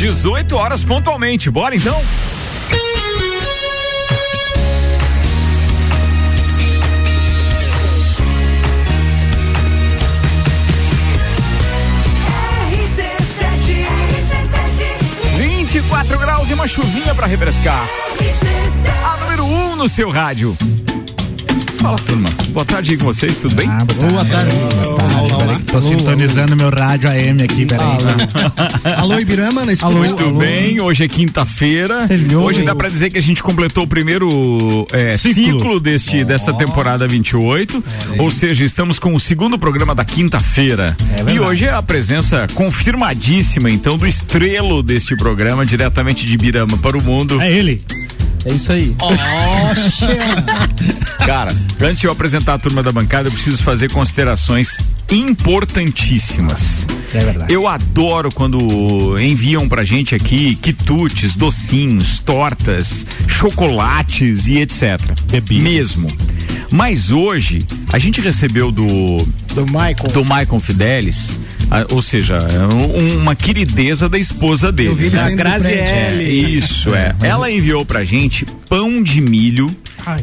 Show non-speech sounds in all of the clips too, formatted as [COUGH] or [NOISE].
18 horas pontualmente. Bora então? Vinte e quatro graus e uma chuvinha para refrescar. A número um no seu rádio. Fala, turma. Boa tarde aí com vocês, tudo bem? Ah, boa tarde. Olá, olá. Tô sintonizando meu rádio AM aqui, peraí. Alô, [LAUGHS] Ibirama, na escuta. Muito bem, hoje é quinta-feira. Hoje dá pra dizer que a gente completou o primeiro é, ciclo. Ciclo. deste, desta temporada 28. Ou seja, estamos com o segundo programa da quinta-feira. e hoje é a presença confirmadíssima, então, do estrelo deste programa, diretamente de Birama para o mundo. É ele. É isso aí. Cara, antes de eu apresentar a turma da bancada, eu preciso fazer considerações importantíssimas. É verdade. Eu adoro quando enviam pra gente aqui quitutes, docinhos, tortas, chocolates e etc. Bebidas. Mesmo. Mas hoje, a gente recebeu do, Do Michael. do Maicon Fidelis, a- ou seja, um- uma querideza da esposa dele. Eu vi ele né? saindo do prédio. É, Isso, é. Ela enviou pra gente pão de milho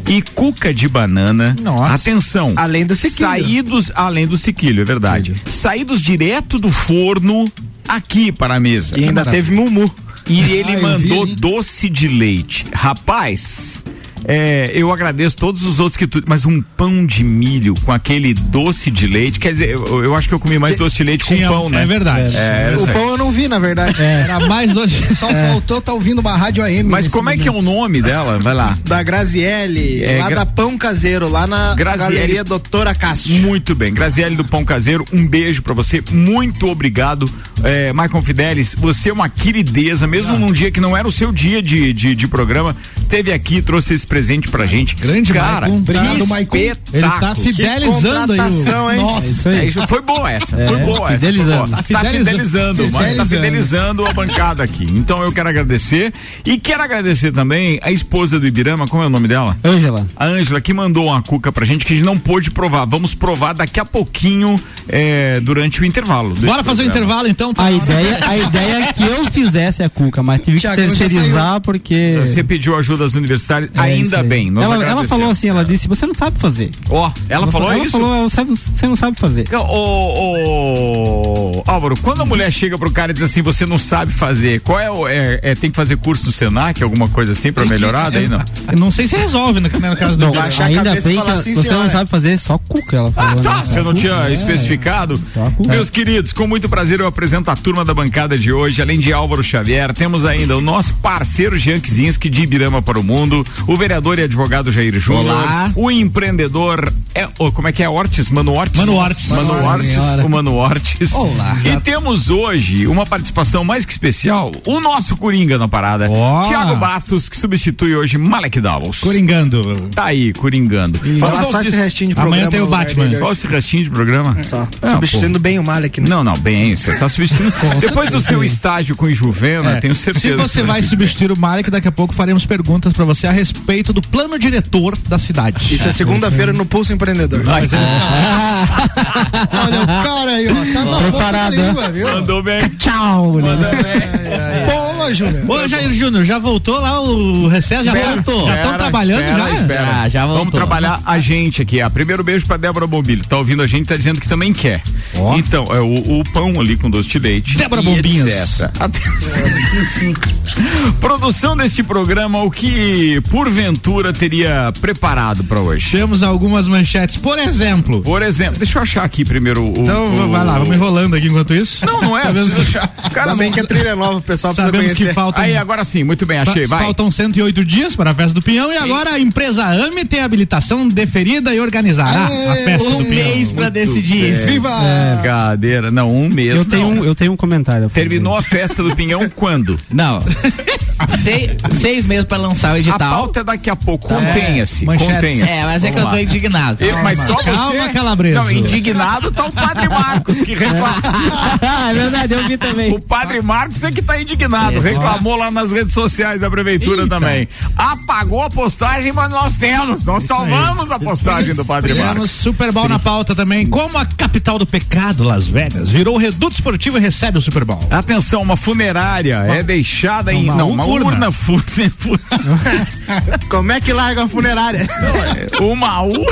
e cuca de banana. Nossa. Atenção. Além do sequilho. Saídos, além do sequilho, é verdade. Saídos direto do forno aqui para a mesa. E ainda teve Mumu. E ele Ah, mandou vi, doce de leite. Rapaz, é, eu agradeço todos os outros que tu, mas um pão de milho com aquele doce de leite, quer dizer, eu, eu acho que eu comi mais doce de leite com Tinha- pão, né? É verdade. É, era O pão eu não vi, na verdade. Era mais doce. Só faltou tá ouvindo uma rádio AM. Mas como é que é momento. o nome dela? Vai lá. Da Graziele, É, lá Gra- da Pão Caseiro, lá na Graziele. Galeria Doutora Cássio. Muito bem. Graziele do Pão Caseiro, um beijo pra você. Muito obrigado. É, Maicon Fidelis, você é uma querideza, mesmo num dia que não era o seu dia de, de, de programa, teve aqui, trouxe esse presente pra gente. Grande Cara, Maicon. Obrigado, Maicon. Ele tá fidelizando aí. o... hein? Nossa, É, isso foi boa essa. foi boa essa. Foi fidelizando. boa. Tá Fidelizando. fidelizando, mas tá Fidelizando. fidelizando a bancada aqui. Então eu quero agradecer e quero agradecer também a esposa do Ibirama, como é o nome dela? Ângela. A Ângela que mandou uma cuca pra gente que a gente não pôde provar. Vamos provar daqui a pouquinho é, durante o intervalo. Bora fazer o intervalo então. tá A ideia, a ideia é que eu fizesse a cuca, mas tive que terceirizar porque. Você pediu ajuda às universitárias, É ainda bem. Ela, ela falou assim, ela disse, você não sabe fazer. Ó, ela, falou ela isso? falou, ela sabe- você não sabe fazer. Ô, ô, Álvaro, quando a mulher chega pro cara e diz assim, você não sabe fazer, qual é o. É, é, tem que fazer curso no Senac, alguma coisa assim pra melhorar? Daí não. Não sei se resolve no, caso do Não, ainda bem que assim, você senhora. não sabe fazer só cuca, ela Ah, falou. tá. né? Você não tinha especificado? Só a cuca. Meus queridos, com muito prazer eu apresento a turma da bancada de hoje. Além de Álvaro Xavier, temos ainda o nosso parceiro Jean Kizinski de Ibirama para o Mundo, o vereador e advogado Jair Júnior, Olá. o empreendedor, é, ô, como é que é? Ortiz? Mano Ortiz? Mano Ortiz. Mano Ortiz, o Mano Ortiz. Olá. E temos hoje uma participação mais que especial, o nosso Coringa na parada, Ó. Tiago Bastos, que substitui hoje Malek Davos. Coringando. Tá aí, coringando. Fala Vamos só esse restinho de Amanhã programa. tem o lugar Batman. Só esse restinho de programa? Só. Ah, Substituindo bem o Malek, né? Não, não, bem, você tá substituindo. Depois do seu estágio com o Juvena, É, tenho Se certeza. você que vai substituir o Malek, daqui a pouco faremos perguntas pra você a respeito do plano diretor da cidade. Isso é segunda-feira no Pulso Empreendedor. Ai, [LAUGHS] Olha o cara aí, ó. Tá na boca da Preparado. língua, viu? Mandou bem. Tchau, né? Mandou bem. Boa, Júnior. Ô, Jair Júnior, já voltou lá o recesso? Já Espera, voltou? Já estão trabalhando espera, já? espera. Já, já Vamos voltou. trabalhar a gente aqui. Ah, primeiro beijo pra Débora Bombilho. Tá ouvindo a gente, tá dizendo que também quer. Então, é o, o pão ali com doce de leite. Débora Bombinhas. Atenção. [LAUGHS] Produção deste programa, o que porventura teria preparado pra hoje? Temos algumas manchetes. Por exemplo. Por exemplo, deixa eu achar aqui primeiro o. Então, o- vai lá, vamos enrolando aqui enquanto isso. Não, não é. [LAUGHS] Sabemos, achar. Cara, bem que é trilha nova, o pessoal precisa sabemos conhecer. que faltam. Aí, agora sim, muito bem, achei, vai. Faltam 108 dias para a festa do Pinhão e agora a empresa AME tem habilitação deferida e organizará a festa do Pinhão. pra decidir isso. Viva! Brincadeira. Não, um mês. Eu tenho, não. um, eu tenho um comentário. a. Terminou a festa do Pinhão quando? Não. [LAUGHS] seis, seis meses pra lançar o A edital. pauta é daqui a pouco. Contenha-se. manchete. Contenha-se. É, mas é que eu tô lá. indignado. Eu- mas só Calma, você. Calabreso. Não, indignado tá o Padre [LAUGHS] Marcos, que reclama. é verdade, eu vi também. O Padre Marcos é que tá indignado, Exato. reclamou lá nas redes sociais da prefeitura Eita. também. Apagou a postagem, mas nós temos. Nós salvamos a postagem do Padre Temos Marcos. Super Bowl na pauta também. Como a capital do pecado, Las Vegas, virou reduto esportivo e recebe o Super Bowl. Atenção, uma funerária é deixada em. Uma Não, uma urna. urna, fune- fu- [LAUGHS] [LAUGHS] Como é que larga a funerária? Uma urna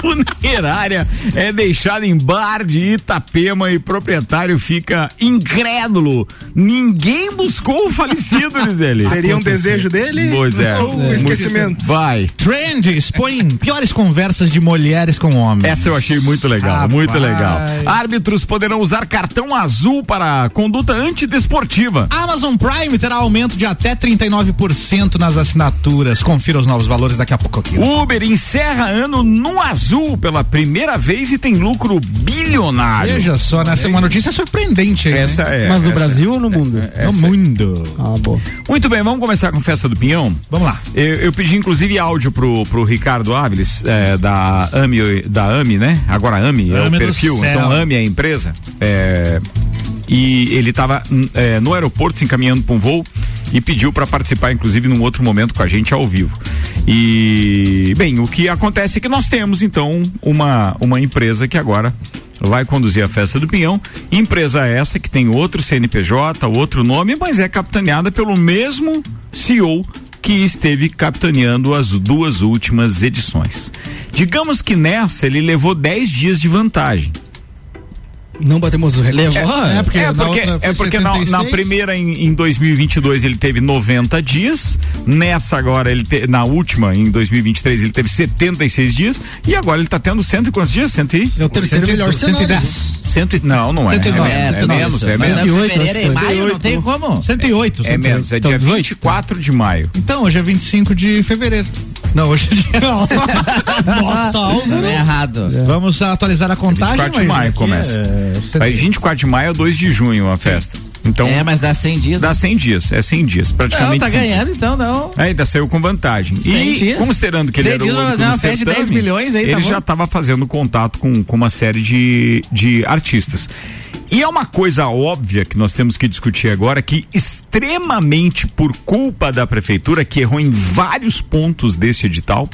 funerária é deixada em bar de Itapema e proprietário fica incrédulo. Ninguém buscou o falecido, diz ele. Seria um desejo dele? Pois é. Ou um Muito- esquecimento? Vai. Trend expõe piores conversas de mulheres com homens. Essa eu achei muito legal, Rapaz. muito legal. Árbitros poderão usar cartão azul para conduta antidesportiva. Amazon Prime terá aumento de até 39% nas assinaturas. Confira os novos valores daqui a pouco aqui. Uber encerra ano no azul pela primeira vez e tem lucro bilionário. Veja só, né? Essa é uma notícia surpreendente aí, Essa né? é. Mas no essa- Brasil ou no mundo? No mundo. Ah, boa. Muito bem, vamos começar com Festa do Pinhão. Vamos lá. Eu, eu pedi inclusive áudio pro, pro Ricardo Áviles, é, da AMI, da AMI, né? Agora AMI é AMI o do perfil, então AMI é a empresa. É, e ele estava no aeroporto se encaminhando para um voo e pediu para participar, inclusive, num outro momento com a gente ao vivo. E, bem, o que acontece é que nós temos, então, uma, uma empresa que agora vai conduzir a festa do Pinhão. Empresa essa que tem outro CNPJ, outro nome, mas é capitaneada pelo mesmo CEO que esteve capitaneando as duas últimas edições. Digamos que nessa ele levou 10 dias de vantagem. Não batemos o recorde. Levou? É, porque É na porque, foi é porque na, na 76. primeira em, em 2022 ele teve 90 dias, nessa agora ele te, na última em 2023 ele teve 76 dias e agora ele tá tendo cento e quantos dias? Cento e É o terceiro melhor cenário. 110. cento e, não, não é. É, 109. é, tudo menos, é menos. é 108, fevereiro e foi. maio, não tem como. 108. É menos, é Então, dia 18. 24 de maio. Então, hoje é 25 de fevereiro. Não, hoje é dia. [LAUGHS] Nossa, Álvaro. Não é errado. Vamos atualizar a contagem. 24 de maio começa. É, Aí 24 de maio a 2 de junho a festa. Então É, mas dá 100 dias. dá 100 dias, é 100 dias, Não, praticamente. tá 100 dias. ganhando então, não. Ainda saiu com vantagem. 100 E dias. considerando que ele 100 era o dias vai único fazer uma festa de 10 certame, milhões aí, tá ele bom? já estava fazendo contato com, com uma série de, de artistas. E é uma coisa óbvia que nós temos que discutir agora que extremamente por culpa da prefeitura que errou em vários pontos desse edital,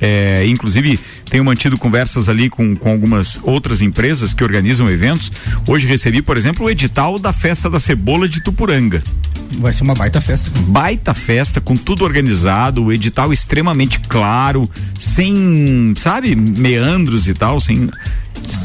é, inclusive, tenho mantido conversas ali com, com algumas outras empresas que organizam eventos. Hoje recebi, por exemplo, o edital da Festa da Cebola de Tupuranga Vai ser uma baita festa. baita festa com tudo organizado, o edital extremamente claro, sem, sabe, meandros e tal, sem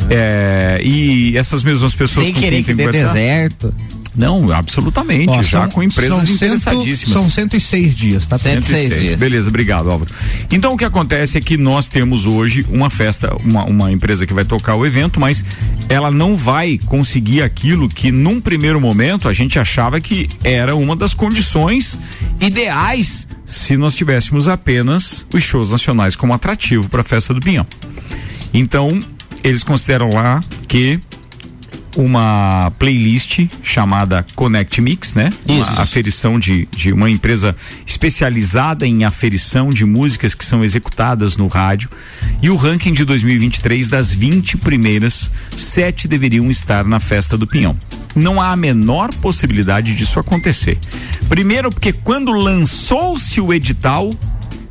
é, e essas mesmas pessoas Sem com querer quem que tem dê conversar. deserto. Não, absolutamente, Ó, já são- com empresas são cento- interessadíssimas. São 106 dias, tá? 106 dias. Beleza, obrigado, Álvaro. Então o que acontece é que nós temos hoje uma festa, uma, uma empresa que vai tocar o evento, mas ela não vai conseguir aquilo que num primeiro momento a gente achava que era uma das condições ideais se nós tivéssemos apenas os shows nacionais como atrativo para a festa do Pinhão. Então, eles consideram lá que uma playlist chamada Connect Mix, né? Uma Isso. aferição de, de uma empresa especializada em aferição de músicas que são executadas no rádio. E o ranking de 2023 das 20 primeiras, sete deveriam estar na festa do Pinhão. Não há a menor possibilidade disso acontecer. Primeiro, porque quando lançou-se o edital,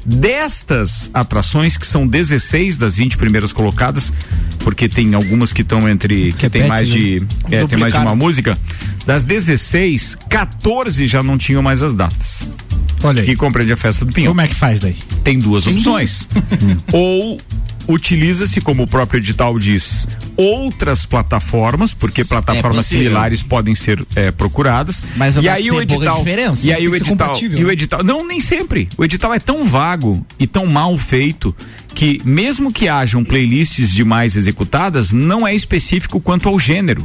destas atrações, que são 16 das 20 primeiras colocadas, porque tem algumas que estão entre. que tem Repete, mais né? de. É, tem mais de uma música. Das 16, 14 já não tinham mais as datas. Olha aí. Que compreende a festa do Pinhão. Como é que faz daí? Tem duas opções. [LAUGHS] Ou utiliza-se, como o próprio edital diz, outras plataformas, porque plataformas possível. similares podem ser é, procuradas. Mas e aí o edital. E aí o edital. E o né? edital. Não, nem sempre. O edital é tão vago e tão mal feito que, mesmo que hajam playlists demais executadas, não é específico quanto ao gênero.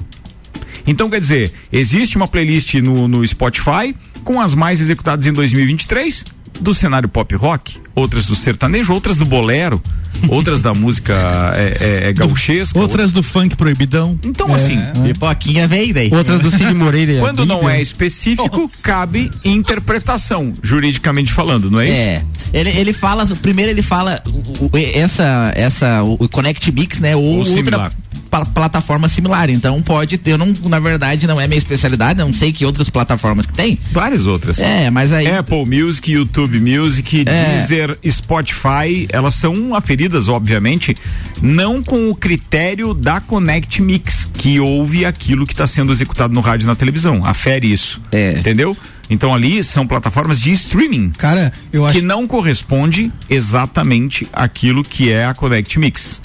Então, quer dizer, existe uma playlist no, no Spotify com as mais executadas em 2023 do cenário pop rock, outras do sertanejo, outras do bolero, [LAUGHS] outras da música é, é, é gauchesca. Outras do funk proibidão. Então, assim, Pipoquinha veio daí. Outras do Cid Moreira. e [LAUGHS] quando não é específico, cabe interpretação, juridicamente falando, não é isso? É. Ele, ele fala, primeiro ele fala essa, essa, o, o Connect Mix, né? Ou, Ou outra, similar. Pla- plataformas similares. Então pode ter, eu não, na verdade, não é minha especialidade, não sei que outras plataformas que tem. Várias outras. É, mas aí. Apple Music, YouTube Music, É. Deezer, Spotify, elas são aferidas, obviamente, não com o critério da Connect Mix, que ouve aquilo que está sendo executado no rádio e na televisão. Afere isso. É. Entendeu? Então ali são plataformas de streaming. Cara, eu acho que não corresponde exatamente àquilo que é a Connect Mix.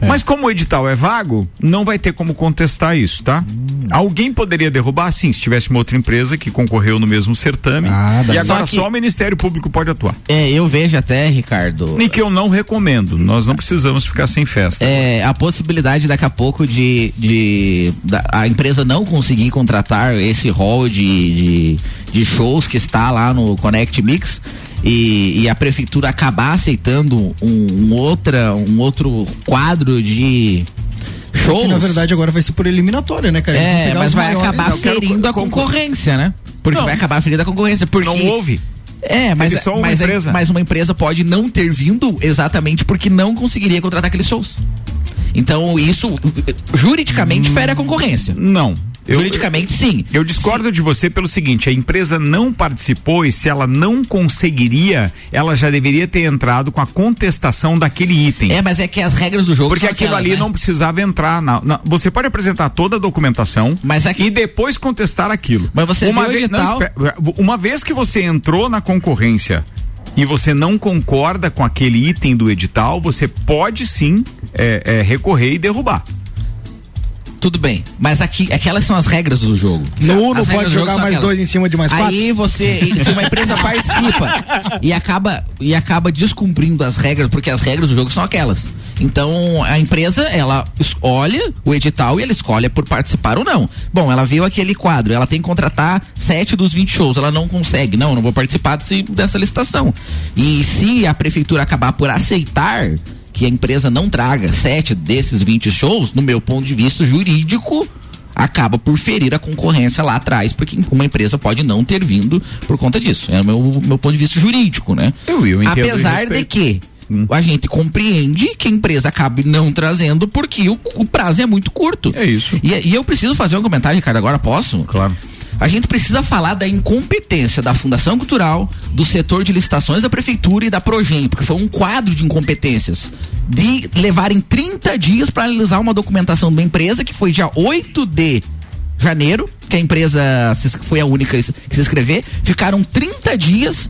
Mas como o edital é vago, não vai ter como contestar isso, tá? Alguém poderia derrubar, sim, se tivesse uma outra empresa que concorreu no mesmo certame. Ah, e agora Só que- só o Ministério Público pode atuar. É, eu vejo até, Ricardo. E que eu não recomendo. Nós não precisamos ficar sem festa. É, a possibilidade daqui a pouco de, de da- a empresa não conseguir contratar esse hall de, de, de shows que está lá no Connect Mix e, e a prefeitura acabar aceitando um, um outra, um outro quadro de shows. que na verdade agora vai ser por eliminatória, né, cara? É, mas vai maiores. acabar ferindo a concor- concorrência, né? Porque Não. vai acabar ferindo a concorrência. Porque Não houve. é, mas, Teve só uma mas, empresa. mas uma empresa pode não ter vindo exatamente porque não conseguiria contratar aqueles shows. Então, isso juridicamente Hum. fere a concorrência. Não. Eu, juridicamente, sim. Eu discordo de você pelo seguinte: a empresa não participou e se ela não conseguiria, ela já deveria ter entrado com a contestação daquele item. É, mas é que as regras do jogo Porque aquilo aquelas, ali né? não precisava entrar na, na- Você pode apresentar toda a documentação Mas é que- e depois contestar aquilo. Mas você uma vez, espera, uma vez que você entrou na concorrência e você não concorda com aquele item do edital, você pode sim é, é, recorrer e derrubar. Tudo bem. Mas aqui, aquelas são as regras do jogo. No Uno pode jogar mais aquelas. dois em cima de mais quatro? Aí você, se uma empresa [LAUGHS] participa e acaba e acaba descumprindo as regras, porque as regras do jogo são aquelas. Então a empresa ela olha o edital e ela escolhe por participar ou não. Bom, ela viu aquele quadro, ela tem que contratar sete dos 20 shows, ela não consegue, não, eu não vou participar desse, dessa licitação. E se a prefeitura acabar por aceitar que a empresa não traga sete desses 20 shows, no meu ponto de vista jurídico, acaba por ferir a concorrência lá atrás, porque uma empresa pode não ter vindo por conta disso. É o meu, meu ponto de vista jurídico, né? Eu- eu entendo Apesar de que a gente compreende que a empresa acabe não trazendo porque o, o prazo é muito curto. É isso. E, e eu preciso fazer um comentário, Ricardo, agora posso? Claro. A gente precisa falar da incompetência da Fundação Cultural, do setor de licitações da Prefeitura e da Progem, porque foi um quadro de incompetências. De levarem 30 dias para analisar uma documentação da empresa, que foi dia 8 de janeiro, que a empresa foi a única que se inscrever. Ficaram 30 dias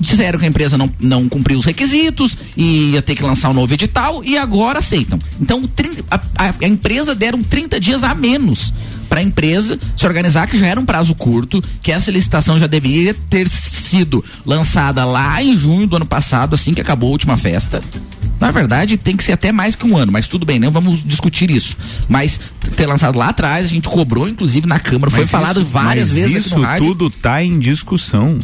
disseram que a empresa não, não cumpriu os requisitos e ia ter que lançar um novo edital e agora aceitam. Então, 30 a, a- a empresa deram 30 dias a menos para a empresa se organizar, que já era um prazo curto, que essa licitação já deveria ter sido lançada lá em junho do ano passado, assim que acabou a última festa. Na verdade, tem que ser até mais que um ano, mas tudo bem, não vamos discutir isso. Mas ter lançado lá atrás, a gente cobrou, inclusive, na Câmara, foi Mas falado isso- várias mas vezes Isso tudo tá em discussão.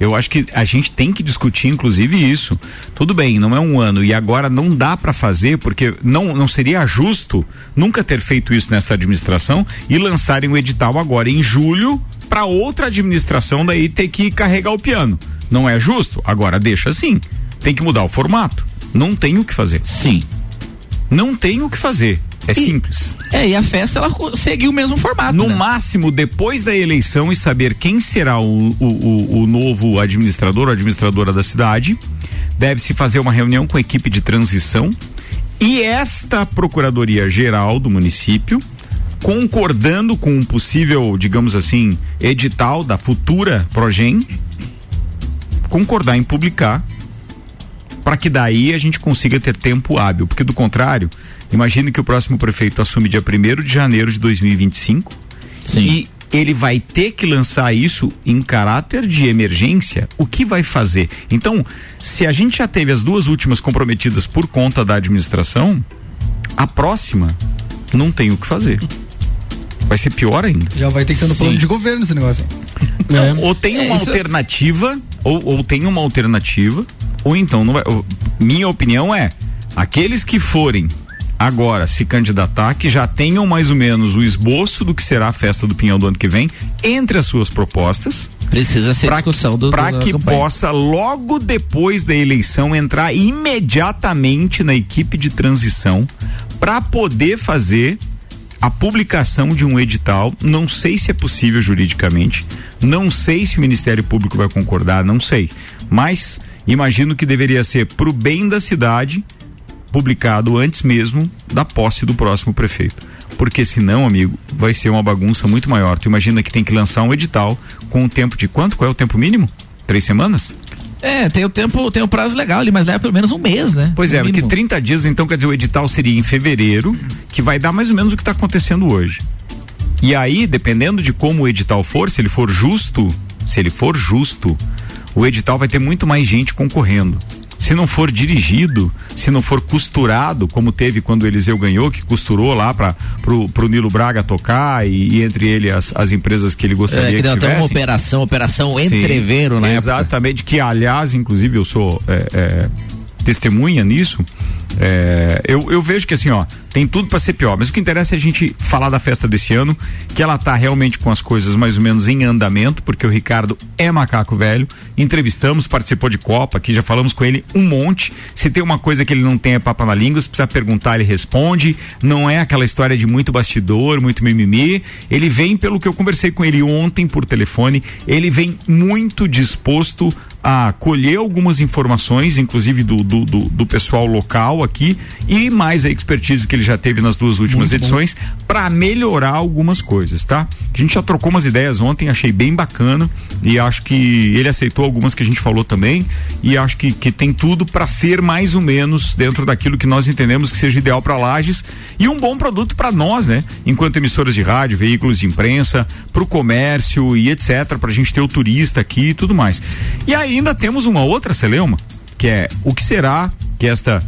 Eu acho que a gente tem que discutir, inclusive, isso. Tudo bem, não é um ano e agora não dá para fazer porque não, não seria justo nunca ter feito isso nessa administração e lançarem o edital agora em julho para outra administração daí ter que carregar o piano. Não é justo? Agora deixa assim. Tem que mudar o formato. Não tem o que fazer. Sim. Não tem o que fazer. É simples. É, e a festa ela seguiu o mesmo formato. No né? máximo, depois da eleição e saber quem será o, o, o- novo administrador ou administradora da cidade, deve-se fazer uma reunião com a equipe de transição e esta Procuradoria Geral do município, concordando com um possível, digamos assim, edital da futura Progem, concordar em publicar para que daí a gente consiga ter tempo hábil, porque do contrário, imagine que o próximo prefeito assume dia 1 de janeiro de 2025 Sim. e ele vai ter que lançar isso em caráter de emergência. O que vai fazer? Então, se a gente já teve as duas últimas comprometidas por conta da administração, a próxima não tem o que fazer. Vai ser pior ainda. Já vai ter que ser no plano de governo esse negócio. Não, ou tem É, uma isso- alternativa, ou, ou tem uma alternativa, ou então não vai. ou- minha opinião é: aqueles que forem agora se candidatar, que já tenham mais ou menos o esboço do que será a festa do Pinhão do ano que vem, entre as suas propostas. Precisa ser pra discussão do Para do- da que campanha. possa, logo depois da eleição, entrar imediatamente na equipe de transição para poder fazer a publicação de um edital. Não sei se é possível juridicamente, não sei se o Ministério Público vai concordar, não sei. Mas imagino que deveria ser para o bem da cidade publicado antes mesmo da posse do próximo prefeito. Porque senão, amigo, vai ser uma bagunça muito maior. Tu imagina que tem que lançar um edital com um tempo de quanto? Qual é o tempo mínimo? Três semanas? É, tem o tempo, tem o prazo legal ali, mas leva pelo menos um mês, né? Pois No é, porque mínimo. 30 dias, então quer dizer, o edital seria em fevereiro, que vai dar mais ou menos o que está acontecendo hoje. E aí, dependendo de como o edital for, se ele for justo, se ele for justo, o edital vai ter muito mais gente concorrendo. Se não for dirigido, se não for costurado, como teve quando o Eliseu ganhou, que costurou lá para pro, pro Nilo Braga tocar e, e entre ele as, as empresas que ele gostaria É, que que, deu até uma operação, operação Sim, entreveiro na época. Exatamente, que aliás, inclusive, eu sou é, é, testemunha nisso. É, eu, eu vejo que assim, ó, tem tudo para ser pior, mas o que interessa é a gente falar da festa desse ano, que ela tá realmente com as coisas mais ou menos em andamento, porque o Ricardo é macaco velho. Entrevistamos, participou de Copa, aqui já falamos com ele um monte. Se tem uma coisa que ele não tem é papa na língua, se precisa perguntar, ele responde. Não é aquela história de muito bastidor, muito mimimi. Ele vem, pelo que eu conversei com ele ontem por telefone, ele vem muito disposto a colher algumas informações, inclusive do, do, do, do pessoal local aqui, e mais a expertise que ele já teve nas duas últimas edições, para melhorar algumas coisas, tá? A gente já trocou umas ideias ontem, achei bem bacana, e acho que ele aceitou algumas que a gente falou também, e acho que, que tem tudo para ser mais ou menos dentro daquilo que nós entendemos que seja ideal para Lages e um bom produto para nós, né? Enquanto emissoras de rádio, veículos de imprensa, para o comércio e etc, para a gente ter o turista aqui e tudo mais. E ainda temos uma outra celeuma, que é o que será que esta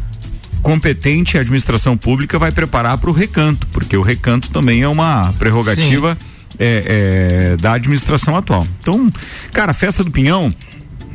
competente administração pública vai preparar para o recanto, porque o recanto também é uma prerrogativa é, é, da administração atual. Então, cara, a festa do Pinhão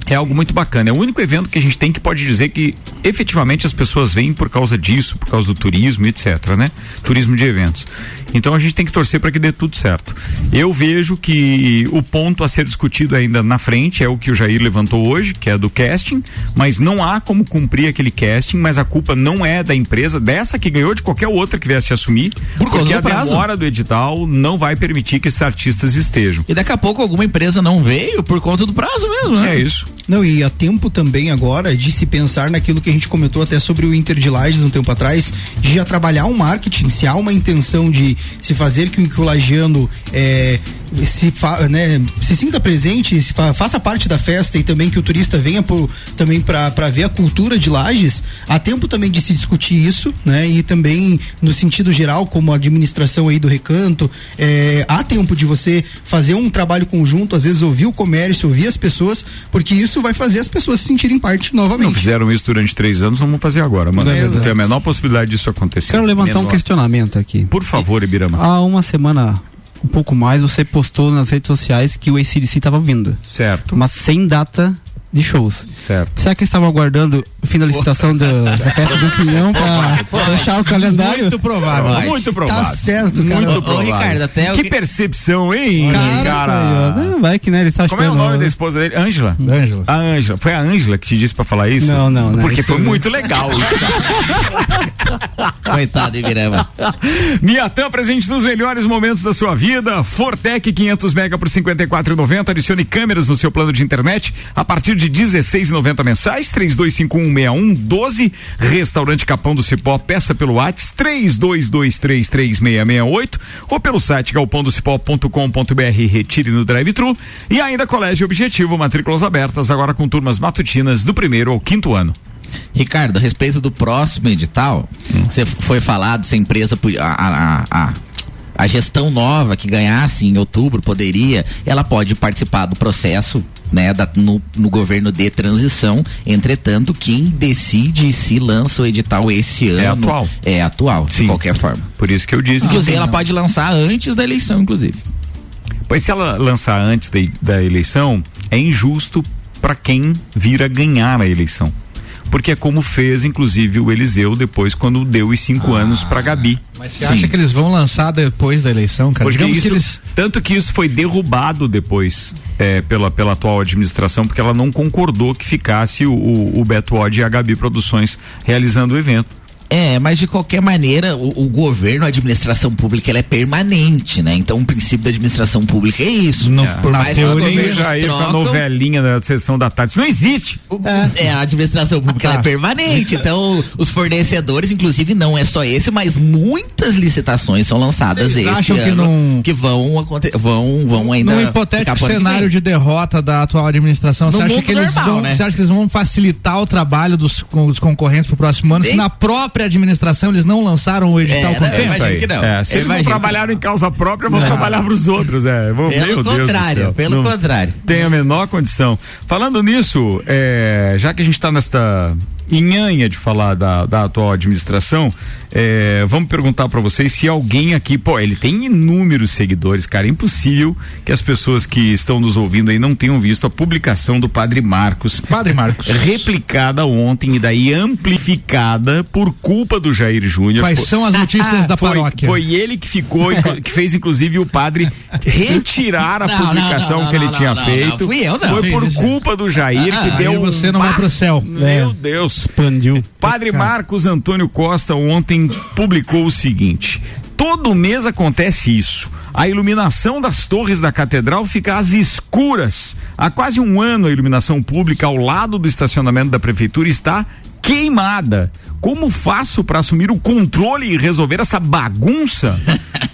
é algo muito bacana. É o único evento que a gente tem que pode dizer que efetivamente as pessoas vêm por causa disso, por causa do turismo, etc, né? Turismo de eventos. Então a gente tem que torcer para que dê tudo certo. Eu vejo que o ponto a ser discutido ainda na frente é o que o Jair levantou hoje, que é do casting, mas não há como cumprir aquele casting, mas a culpa não é da empresa, dessa que ganhou de qualquer outra que viesse assumir, Por porque do a prazo. demora do edital não vai permitir que esses artistas estejam. E daqui a pouco alguma empresa não veio por conta do prazo mesmo, né? É isso. Não, e há tempo também agora de se pensar naquilo que a gente comentou até sobre o Inter de Lages um tempo atrás, de já trabalhar um marketing, se há uma intenção de se fazer que, que o lagiano é, se, fa, né, se sinta presente, se fa, faça parte da festa e também que o turista venha por, também para ver a cultura de Lages, há tempo também de se discutir isso, né? E também no sentido geral, como a administração aí do recanto, é, há tempo de você fazer um trabalho conjunto, às vezes ouvir o comércio, ouvir as pessoas, porque isso vai fazer as pessoas se sentirem parte Não novamente. fizeram isso durante três anos, não vão fazer agora, mano. É, Não tem a menor possibilidade disso acontecer. Quero levantar um questionamento aqui. Por favor, Ibirama. Há uma semana, um pouco mais, você postou nas redes sociais que o ACDC estava vindo, Certo, mas sem data de shows. certo. Será que eles estavam aguardando o fim da licitação da, da festa do Pinhão para fechar o calendário? Muito provável. Vai. Muito provável. Tá certo, cara. Muito Ô, ô, provável. Ricardo, até o que que- percepção, hein, Cara, cara? Não, vai que né, eles estão Como é o nome da esposa dele? Ângela? Ângela. A Ângela. Foi a Ângela que te disse pra falar isso? Não, não, não. Porque foi não. muito legal isso, cara. [LAUGHS] Coitado, Ibirama. Miatã presente nos melhores momentos da sua vida. Fortec 500 mega por 54,90. Adicione câmeras no seu plano de internet a partir de 16,90 mensais. 32516112. Restaurante Capão do Cipó. Peça pelo WhatsApp 32233668 ou pelo site galpondocipó.com.br. Retire no drive-thru e ainda Colégio Objetivo, matrículas abertas agora com turmas matutinas do primeiro ao quinto ano. Ricardo, a respeito do próximo edital, você foi falado se a empresa a, a, a, a gestão nova que ganhasse em outubro poderia, ela pode participar do processo né, da- no, no governo de transição. Entretanto, quem decide se lança o edital esse É ano atual. é atual, de qualquer forma. Por isso que eu disse que Inclusive, ela pode lançar antes da eleição, inclusive. Pois se ela lançar antes da, da eleição, é injusto para quem vira ganhar a eleição. Porque é como fez, inclusive, o Eliseu depois, quando deu os cinco Ah, anos pra Gabi. Mas você acha que eles vão lançar depois da eleição, cara? Porque isso, que eles. Tanto que isso foi derrubado depois é, pela, pela atual administração, porque ela não concordou que ficasse o, o, o Beto Odd e a Gabi Produções realizando o evento. É, mas de qualquer maneira, o, o governo, a administração pública, ela é permanente, né? Então, o princípio da administração pública é isso. No- Por na mais que os governos Jair a novelinha da sessão da tarde. Isso não existe! o- é. a administração pública ela Tá. é permanente. Então, os fornecedores, inclusive, não é só esse, mas muitas licitações são lançadas Vocês esse acham que ano não- que vão, aconte- vão, vão ainda. Num hipotético ano cenário de derrota da atual administração, você acha que eles normal, vão, né? você acha que eles vão facilitar o trabalho dos, com os concorrentes pro próximo ano? Se na própria administração eles não lançaram o edital É, com não, tempo? imagino que não. É, se Eu eles não trabalharam em causa própria, vão trabalhar para os outros, é. Pelo contrário, pelo Não contrário. Tem a menor condição. Falando nisso, é, já que a gente está nesta inhanha de falar da, da atual administração, é, vamos perguntar para vocês se alguém aqui, pô, ele tem inúmeros seguidores, cara, é impossível que as pessoas que estão nos ouvindo aí não tenham visto a publicação do Padre Marcos Padre Marcos. [LAUGHS] replicada ontem e daí amplificada por culpa do Jair Júnior. Quais Foi- são as notícias da [LAUGHS] foi, paróquia? foi ele que ficou, que fez inclusive o padre retirar a [LAUGHS] Não, não, publicação não, que ele não, tinha não, feito. não, fui eu, não. Foi por culpa do Jair Ah, que aí deu um você não vai pro céu. Meu É. Deus. Expandiu. Padre Marcos Antônio Costa ontem publicou o seguinte: todo mês acontece isso. A iluminação das torres da catedral fica às escuras. Há quase um ano a iluminação pública ao lado do estacionamento da prefeitura está queimada. Como faço para assumir o controle e resolver essa bagunça?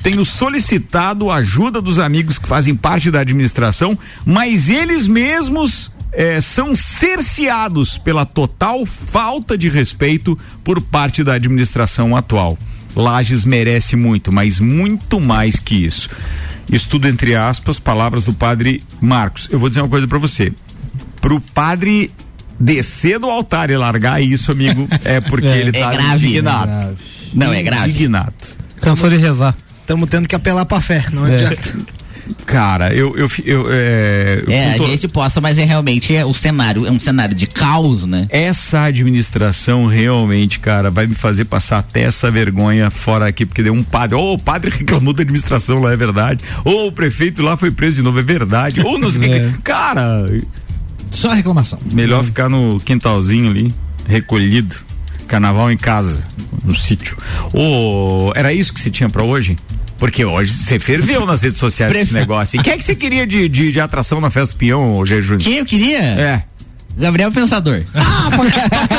Tenho solicitado a ajuda dos amigos que fazem parte da administração, mas eles mesmos eh, são cerceados pela total falta de respeito por parte da administração atual. Lages merece muito, mas muito mais que isso. Isso tudo entre aspas, palavras do padre Marcos. Eu vou dizer uma coisa para você. Pro padre descer do altar e largar isso, amigo, [LAUGHS] é porque É. ele É tá grave, indignado. é grave. Não, é grave. Indignado. Cansou de rezar. Estamos tendo que apelar pra fé, não É. adianta. Cara, eu eu, eu, é, É, a gente possa, mas é realmente é, o cenário, é um cenário de caos, né? essa administração realmente, cara, vai me fazer passar até essa vergonha fora aqui, porque deu um padre, ou o padre [LAUGHS] reclamou da administração lá, é verdade, ou o prefeito lá foi preso de novo, é verdade, ou não sei o [LAUGHS] É. que, cara, Só reclamação. melhor ficar no quintalzinho ali, recolhido, carnaval em casa, no sítio. Ô, era isso que se tinha pra hoje? Porque hoje você ferveu nas redes sociais esse negócio. E quem é que você queria de, de, de atração na festa peão, Jair Júnior? Quem eu queria? É. Gabriel Pensador.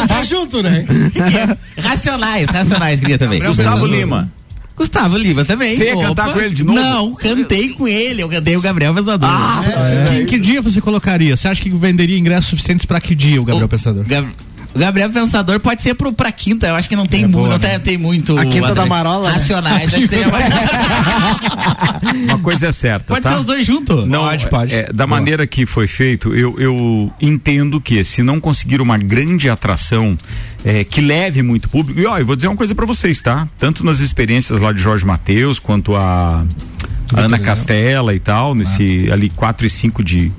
Tá junto, né? [LAUGHS] racionais, racionais queria também. Gustavo Lima. Gustavo Lima também. Você ia Opa. cantar com ele de novo? Não, cantei com ele. Eu cantei o Gabriel Pensador. Ah, Que, que dia você colocaria? Você acha que venderia ingressos suficientes pra que dia o Gabriel O Pensador? Gab- O Gabriel Pensador pode ser pro, pra quinta, eu acho que não tem, É mu- boa, não né? tem, tem muito. A quinta da Marola, né? Racionais, acho que seria mais- [LAUGHS] Uma coisa é certa, Pode tá? ser os dois juntos. Não, Pode, pode. é, da Boa. maneira que foi feito, eu, eu entendo que se não conseguir uma grande atração é, que leve muito público, e ó, eu vou dizer uma coisa pra vocês, tá? Tanto nas experiências lá de Jorge Matheus, quanto a, a Ana Castela e tal, nesse ali 4 e 5 de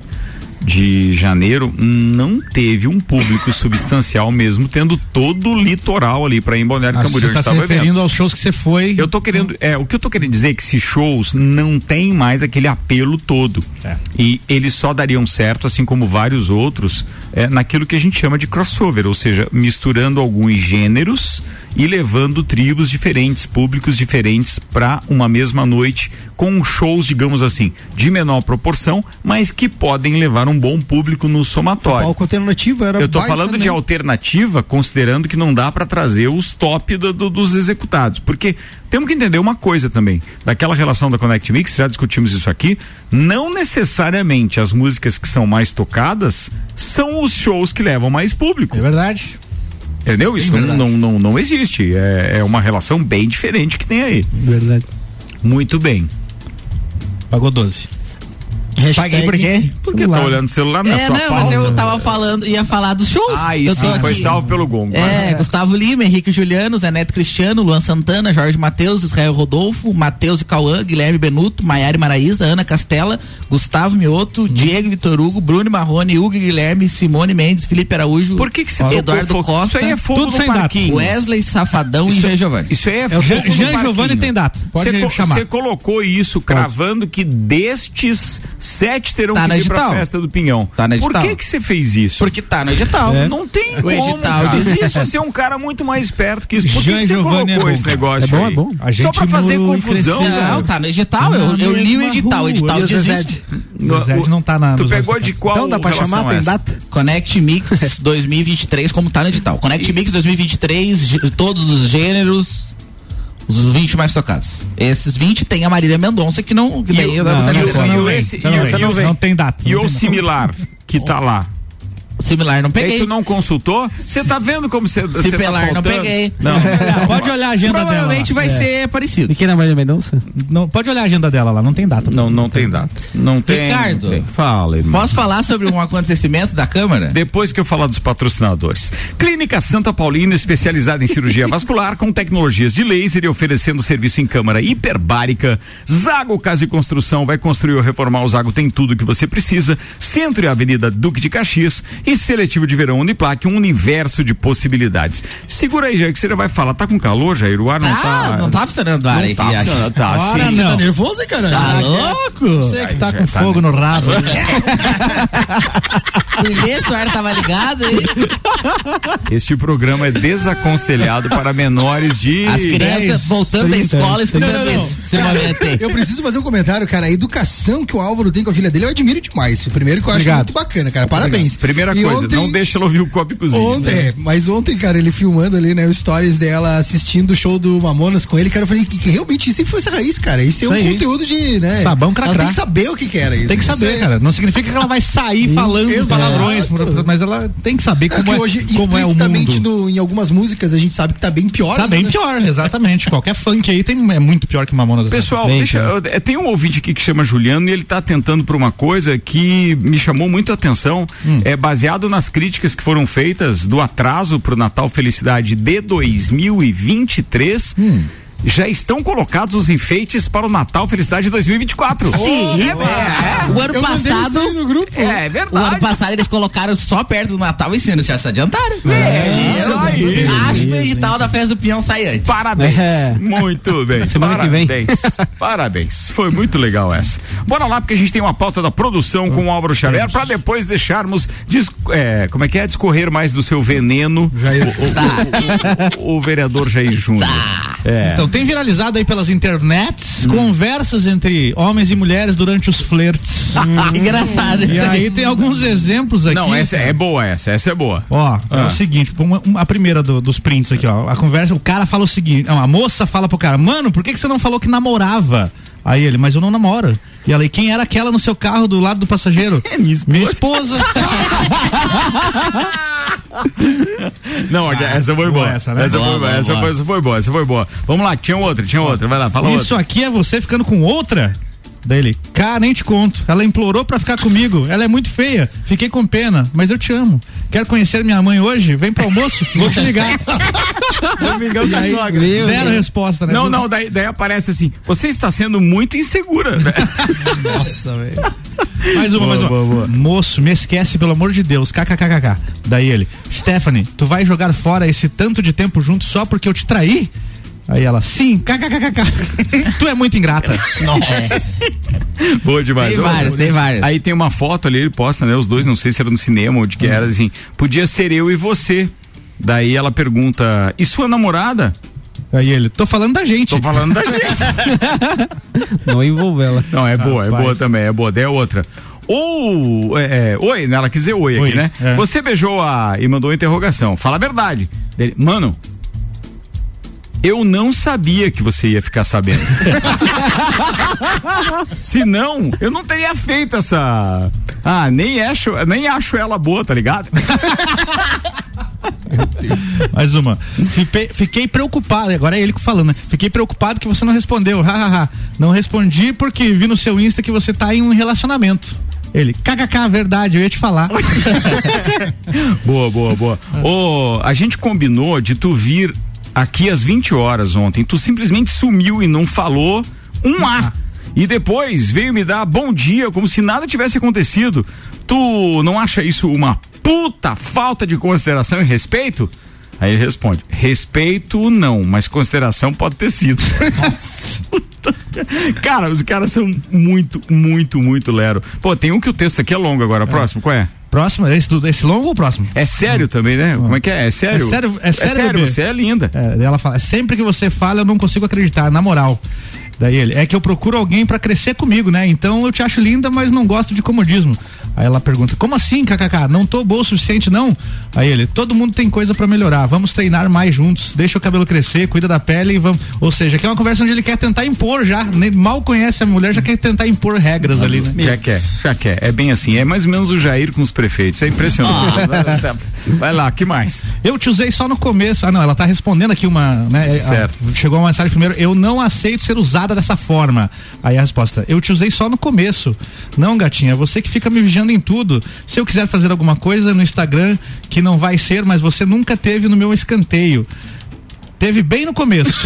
de janeiro não teve um público substancial mesmo tendo todo o litoral ali para ir em Balneário Ah, Camboriú você onde tá se estava o evento. referindo aos shows que você foi. Eu tô querendo, é, o que eu tô querendo dizer é que esses shows não tem mais aquele apelo todo. É. E eles só dariam certo, assim como vários outros, é, naquilo que a gente chama de crossover, ou seja, misturando alguns gêneros e levando tribos diferentes, públicos diferentes para uma mesma noite com shows, digamos assim, de menor proporção, mas que podem levar um bom público no O somatório. palco alternativo era Eu tô baita, falando né? de alternativa, considerando que não dá para trazer os top do- do- dos executados. Porque temos que entender uma coisa também. Daquela relação da Connect Mix, já discutimos isso aqui, não necessariamente as músicas que são mais tocadas são os shows que levam mais público. É verdade. Entendeu? Isso não, não, não, não existe. É, é uma relação bem diferente que tem aí. Verdade. Muito bem. Pagou 12. Paguei por quê? Porque tá olhando o celular na É, sua não, pauta. mas eu tava falando, ia falar dos shows. Ah, eu isso tô foi salvo pelo Gongo. É, Gustavo Lima, Henrique Juliano, Zé Neto Cristiano, Luan Santana, Jorge Matheus, Israel Rodolfo, Matheus e Cauã, Guilherme Benuto, Maiara Maraíza, Ana Castela, Gustavo Mioto, Diego Vitor Hugo, Bruno Marrone, Hugo Guilherme, Simone Mendes, Felipe Araújo, Por que que você Eduardo fogo? Costa, Isso aí é fogo tudo sem data. Wesley Safadão e Jean Giovanni. Isso aí é, É fogo Jean, Jean. Giovanni tem data. Pode co- chamar. Você colocou isso cravando que destes sete terão Tá que na ir pra digital. festa do Pinhão. Tá na Por digital. que que você fez isso? Porque tá no edital. Não tem O como, edital cara. diz isso. Você é um cara muito mais esperto que isso. Por que, que você é colocou bom, esse negócio É bom, aí? é bom. A Só pra fazer confusão, cara. Não, tá no edital. Eu, eu li o edital. O edital diz isso. Não tá na. Tu pegou de qual Então dá pra chamar? Tem essa? data? Connect Mix [LAUGHS] 2023, como tá no edital. Connect Mix 2023, gê- todos os gêneros, os 20 mais tocados. Esses 20 tem a Marília Mendonça, que não. Que daí Não, não, tem data. E o similar que tá lá. Similar não Aí peguei. tu não consultou? Você tá vendo como você você tá Similar não peguei. Não. Pode olhar a agenda dela. Provavelmente vai É. ser parecido. E quem é Maria Mendonça? Não, pode olhar a agenda dela lá, não tem data. Não, não tem data. Não tem. Ricardo. não tem. Fala, irmão. Posso falar sobre um acontecimento da Câmara? Depois que eu falar dos patrocinadores. Clínica Santa Paulina, especializada em cirurgia [LAUGHS] vascular, com tecnologias de laser e oferecendo serviço em câmara hiperbárica. Zago Casa e Construção vai construir ou reformar. O Zago tem tudo que você precisa. Centro e Avenida Duque de Caxias. E Seletivo de Verão Uniplaque, um universo de possibilidades. Segura aí, Jair, que você já vai falar. Tá com calor, Jair? O ar não ah, tá. não tá funcionando o ar aí. Tá funcionando, tá, Ora sim. não. Tá nervoso, hein, cara? Tá louco? Você que tá com tá, fogo né? no rabo. Se [LAUGHS] o ar tava ligado aí. Este programa é desaconselhado para menores de. As crianças 10, voltando da 30, escola escutando Não, não, aí. Eu preciso fazer um comentário, cara. A educação que o Álvaro tem com a filha dele, eu admiro demais. Primeiro que eu acho Obrigado. muito bacana, cara. Parabéns. Primeira E coisa, ontem- não deixa ela ouvir o copo e cozinha. Ontem, é, mas ontem, cara, ele filmando ali, né, os stories dela assistindo o show do Mamonas com ele, cara, eu falei que, que realmente isso aí fosse a raiz, cara. Isso é um conteúdo de, né? Sabão Ela cracrá. tem que saber o que, que era isso. Tem que Isso saber, é- cara. Não significa que ela vai sair falando Exato. palavrões, mas ela tem que saber É como que é, hoje, como é o explicitamente, mundo. no- em algumas músicas, a gente sabe que tá bem pior. Tá bem ainda. pior, exatamente. Qualquer funk aí tem, é muito pior que Mamonas. Pessoal, Bem, deixa, cara. eu- eh, tem um ouvinte aqui que chama Juliano e ele está tentando por uma coisa que me chamou muito a atenção. Hum. É baseado nas críticas que foram feitas do atraso para o Natal Felicidade de 2023. Hum. Já estão colocados os enfeites para o Natal Felicidade 2024. Sim, é, é. O ano Eu passado. no grupo. é, é O verdade. ano passado eles colocaram só perto do Natal e ano já se adiantaram. É, isso aí. Acho que o edital da festa do peão sai antes. Parabéns. É. Muito bem. Semana que vem. Parabéns. Parabéns. Foi muito legal essa. Bora lá, porque a gente tem uma pauta da produção com o Álvaro Xavier para depois deixarmos é, como é que é? Discorrer mais do seu veneno. Jair. O, o- o vereador Jair Júnior. É. Então, tem viralizado aí pelas internets conversas entre homens e mulheres durante os flertes. [LAUGHS] Engraçado e isso aí aí. tem alguns exemplos aqui. Não, essa é boa essa, essa é boa. Ó, é Ah. o seguinte, uma- uma- a primeira do- dos prints aqui, ó. A conversa, o cara fala o seguinte, não, a moça fala pro cara, mano, por que, que você não falou que namorava? Aí ele, mas eu não namoro. E ela, e quem era aquela no seu carro do lado do passageiro? [LAUGHS] É minha esposa. Minha esposa. [LAUGHS] [LAUGHS] Não, essa foi boa. essa, né? Essa Boa, foi boa, boa, essa boa. foi- essa foi boa, essa foi boa. Vamos lá, tinha outra, tinha outra. Vai lá, fala Isso outra. aqui é você ficando com outra? Daí ele, cara, nem te conto. Ela implorou pra ficar comigo. Ela é muito feia. Fiquei com pena, mas eu te amo. Quer conhecer minha mãe hoje? Vem pro almoço, [LAUGHS] vou te ligar. [LAUGHS] Domingão E aí, Zero resposta, né? Não, não, daí, daí aparece assim, você está sendo muito insegura. [LAUGHS] Nossa, velho. Mais uma, Boa, mais uma. boa, boa. Moço, me esquece, pelo amor de Deus. KKKKK. Daí ele, Stephanie, tu vai jogar fora esse tanto de tempo junto só porque eu te traí? Aí ela, sim, kkkk. tu é muito ingrata. [LAUGHS] Boa demais. Tem Ô, várias, tem várias. Aí tem uma foto ali, ele posta, né? Os dois, não sei se era no cinema ou de que era, assim, podia ser eu e você. Daí ela pergunta, e sua namorada? Aí ele, tô falando da gente. Tô falando da gente. [LAUGHS] Não envolve ela. Não, é boa, é boa também, é boa. Daí é outra. Ou, é, é, oi, né? Ela quis dizer oi, Oi, aqui, né? é. Você beijou a. e mandou uma interrogação. Fala a verdade. Dele, Mano, eu não sabia que você ia ficar sabendo. [LAUGHS] Se não, eu não teria feito essa. Ah, nem acho, nem acho ela boa, tá ligado? Mais uma. Fiquei, fiquei preocupado, agora é ele falando, né? Fiquei preocupado que você não respondeu. Não respondi porque vi no seu Insta que você tá em um relacionamento. Ele, kkk, verdade, eu ia te falar. [LAUGHS] boa, boa, boa. Ô, a gente combinou de tu vir aqui às 20 horas ontem. Tu simplesmente sumiu e não falou um A. E depois veio me dar bom dia, como se nada tivesse acontecido. Tu não acha isso uma puta falta de consideração e respeito? Aí ele responde: respeito não, mas consideração pode ter sido. [LAUGHS] Cara, os caras são muito, muito, muito lero. Pô, tem um que o texto aqui é longo agora. Próximo, qual é? Próximo, esse, do- esse longo ou o próximo? É sério também, né? Como é que é? É sério? É sério, é sério, bebê. você é linda. É, ela fala, sempre que você fala, eu não consigo acreditar, na moral. Daí ele, é que eu procuro alguém pra crescer comigo, né? Então eu te acho linda, mas não gosto de comodismo. Aí ela pergunta, como assim, kkk? Não tô boa o suficiente, não? Aí ele, todo mundo tem coisa pra melhorar, vamos treinar mais juntos, deixa o cabelo crescer, cuida da pele e vamos. Ou seja, que é uma conversa onde ele quer tentar impor já, nem mal conhece a mulher, já quer tentar impor regras ali, né? Já quer, já quer. É bem assim. É mais ou menos o Jair com os prefeitos. É impressionante. Ah. Vai lá, que mais? Eu te usei só no começo. Ah, não, ela tá respondendo aqui uma, né? é, Certo. ah, chegou uma mensagem primeiro, eu não aceito ser usada dessa forma. Aí a resposta, eu te usei só no começo. Não, gatinha, você que fica me vigiando em tudo. Se eu quiser fazer alguma coisa no Instagram que não vai ser, mas você nunca teve no meu escanteio. Teve bem no começo.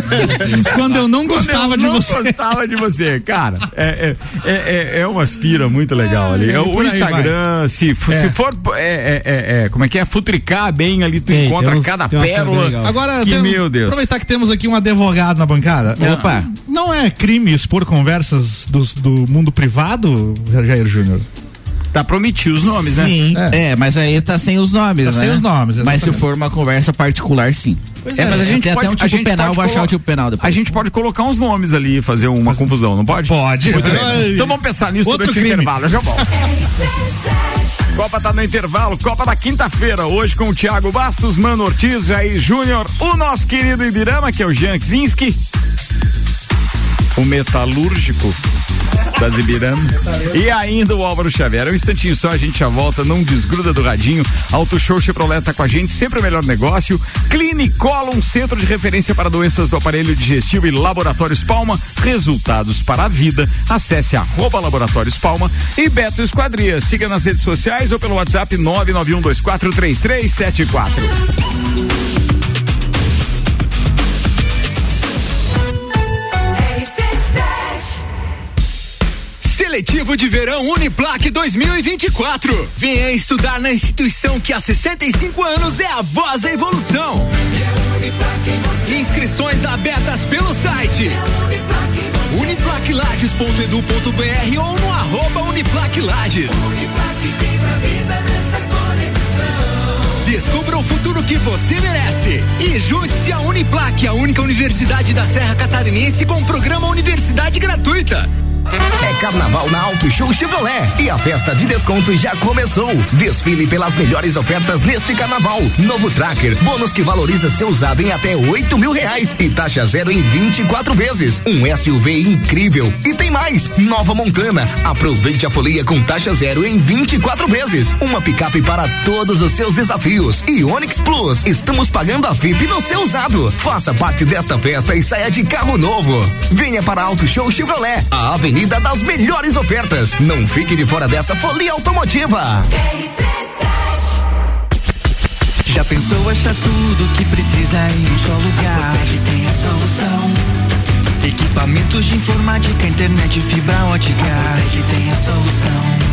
[LAUGHS] Quando eu não gostava eu de não você. gostava de você, cara. É, é, é, é, é uma aspira muito legal ali. É, o por aí Instagram, se, É. se for, é, é, é, é, como é que é? Futricar bem ali, tu Tem, encontra tem uns- cada pérola. Agora, que, tem- meu Deus. aproveitar que temos aqui um advogado na bancada. Opa. Não é crime expor conversas dos- do mundo privado, Jair Júnior? Tá prometido os nomes, né? Sim, É. é. mas aí tá sem os nomes, Tá né? sem os nomes, Mas se exatamente. for uma conversa particular, sim. É, mas a gente tem pode, até um a tipo gente penal, pode vou achar colo- o tipo penal depois. A gente pode colocar uns nomes ali e fazer uma confusão, não pode? Pode. Muito bem. Ai. Então vamos pensar nisso Outro durante crime. o intervalo. Eu já volto. [LAUGHS] Copa tá no intervalo, Copa da quinta-feira, hoje com o Thiago Bastos, Mano Ortiz, Jair Júnior, o nosso querido Ibirama, que é o Jean Kzinski, o metalúrgico das Ibirama, e ainda o Álvaro Xavier. Um instantinho só, a gente já volta, não desgruda do radinho. Auto Show Chevrolet tá com a gente, sempre o melhor negócio. Clinicola, um centro de referência para doenças do aparelho digestivo e Laboratórios Palma, resultados para a vida. Acesse arroba Laboratórios Palma e Beto Esquadria. Siga nas redes sociais ou pelo WhatsApp 991243374. Seletivo de Verão Uniplac 2024. Venha estudar na instituição que há 65 anos é a voz da evolução. Inscrições abertas pelo site uniplaclages.edu.br ou no arroba uniplaclages. Descubra o futuro que você merece. E junte-se à Uniplac, a única universidade da Serra Catarinense com programa Universidade Gratuita. É carnaval na Auto Show Chevrolet e a festa de descontos já começou. Desfile pelas melhores ofertas neste carnaval. Novo Tracker, bônus que valoriza seu usado em até oito mil reais e taxa zero em 24 vezes. Um SUV incrível. E tem mais, nova Montana. Aproveite a folia com taxa zero em 24 vezes. Uma picape para todos os seus desafios. E Onix Plus, estamos pagando a FIP no seu usado. Faça parte desta festa e saia de carro novo. Venha para Auto Show Chevrolet, a avenida das melhores ofertas. Não fique de fora dessa folia automotiva. Já pensou achar tudo que precisa em um só lugar? A tem a solução. Equipamentos de informática, internet, fibra ótica. A tem a solução.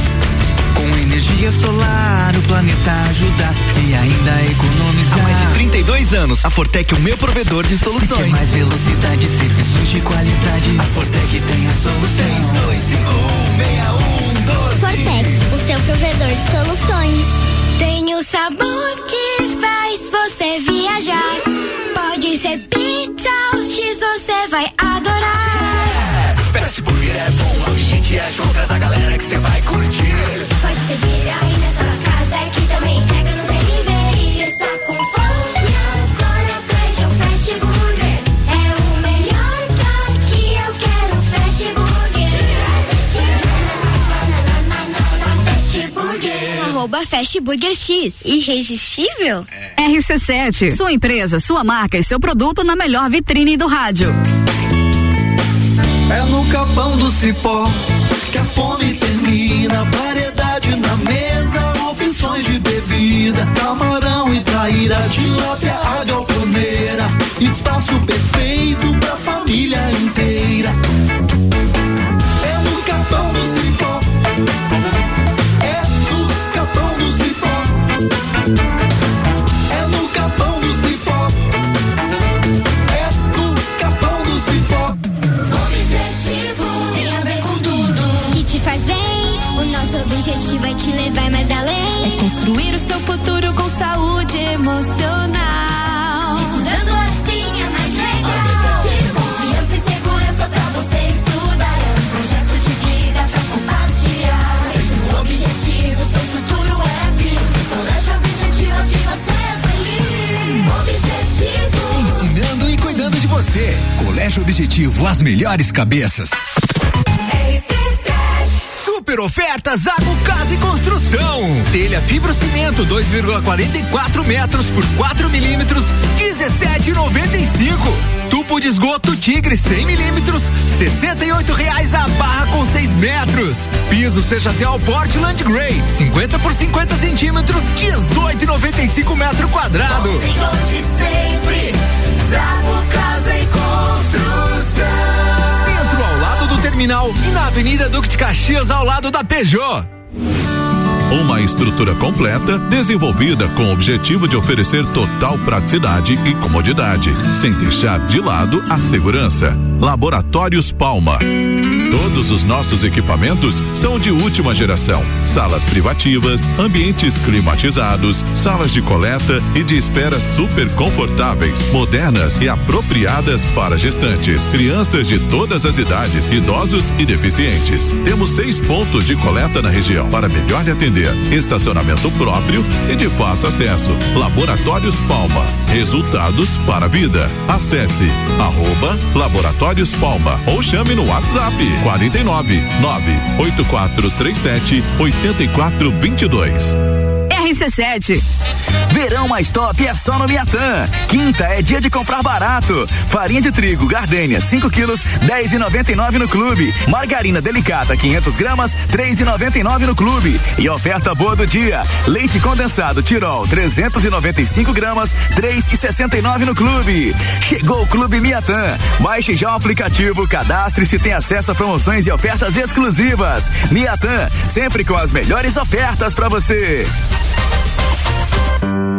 Com energia solar, o planeta ajuda e ainda economizar. Há mais de 32 anos, a Fortec é o meu provedor de soluções. Se quer mais velocidade, serviços de qualidade. A Fortec tem a solução. 3251 Fortec, o seu provedor de soluções. Tem o sabor que faz você viajar. Pode ser pizza ou X, o é show, traz a galera que você vai curtir. Pode pedir aí na sua casa que também entrega no delivery. Está com fome agora, pede um Fast Burger. É o melhor que aqui eu quero Fast Burger. Fast. Arroba Fast Burger X. Irresistível? RC7, sua empresa, sua marca e seu produto na melhor vitrine do rádio. É no capão do cipó que a fome termina. Variedade na mesa, opções de bebida. Camarão e traíra, tilápia, a galponeira. Melhores cabeças. Super ofertas Zago Casa e Construção. Telha fibrocimento 2,44 metros por 4 milímetros, 17,95. Tubo de esgoto Tigre 100 milímetros, 68 reais a barra com 6 metros. Piso seja até o Portland Gray, 50 por 50 centímetros, 18,95 metro quadrado. Hoje sempre, Zago Casa e terminal e na Avenida Duque de Caxias ao lado da Peugeot. Uma estrutura completa, desenvolvida com o objetivo de oferecer total praticidade e comodidade, sem deixar de lado a segurança. Laboratórios Palma. Todos os nossos equipamentos são de última geração. Salas privativas, ambientes climatizados, salas de coleta e de espera super confortáveis, modernas e apropriadas para gestantes, crianças de todas as idades, idosos e deficientes. Temos seis pontos de coleta na região para melhor lhe atender. Estacionamento próprio e de fácil acesso. Laboratórios Palma. Resultados para a vida. Acesse arroba Laboratórios Palma ou chame no WhatsApp 49 98437 8422. RC7. Verão mais top é só no Miatã. Quinta é dia de comprar barato. Farinha de trigo Gardênia 5 quilos 10,99 no clube. Margarina delicata 500 gramas 3,99 no clube. E oferta boa do dia: leite condensado Tirol 395 gramas 3,69 no clube. Chegou o Clube Miatã. Baixe já o aplicativo, cadastre-se tem acesso a promoções e ofertas exclusivas. Miatã, sempre com as melhores ofertas para você.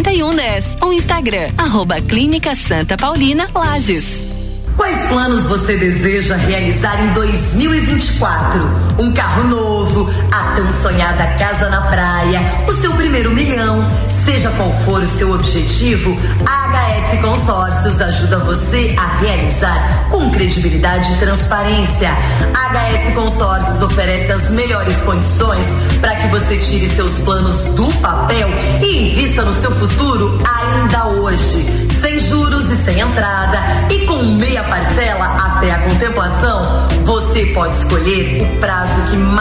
7110 ou Instagram arroba Clínica Santa Paulina Lages. Quais planos você deseja realizar em 2024? Um carro novo, a tão sonhada casa na praia, o seu primeiro milhão. Seja qual for o seu objetivo, a HS Consórcios ajuda você a realizar com credibilidade e transparência. A HS Consórcios oferece as melhores condições para que você tire seus planos do papel e invista no seu futuro ainda hoje. Sem juros e sem entrada e com meia parcela até a contemplação, você pode escolher o prazo que mais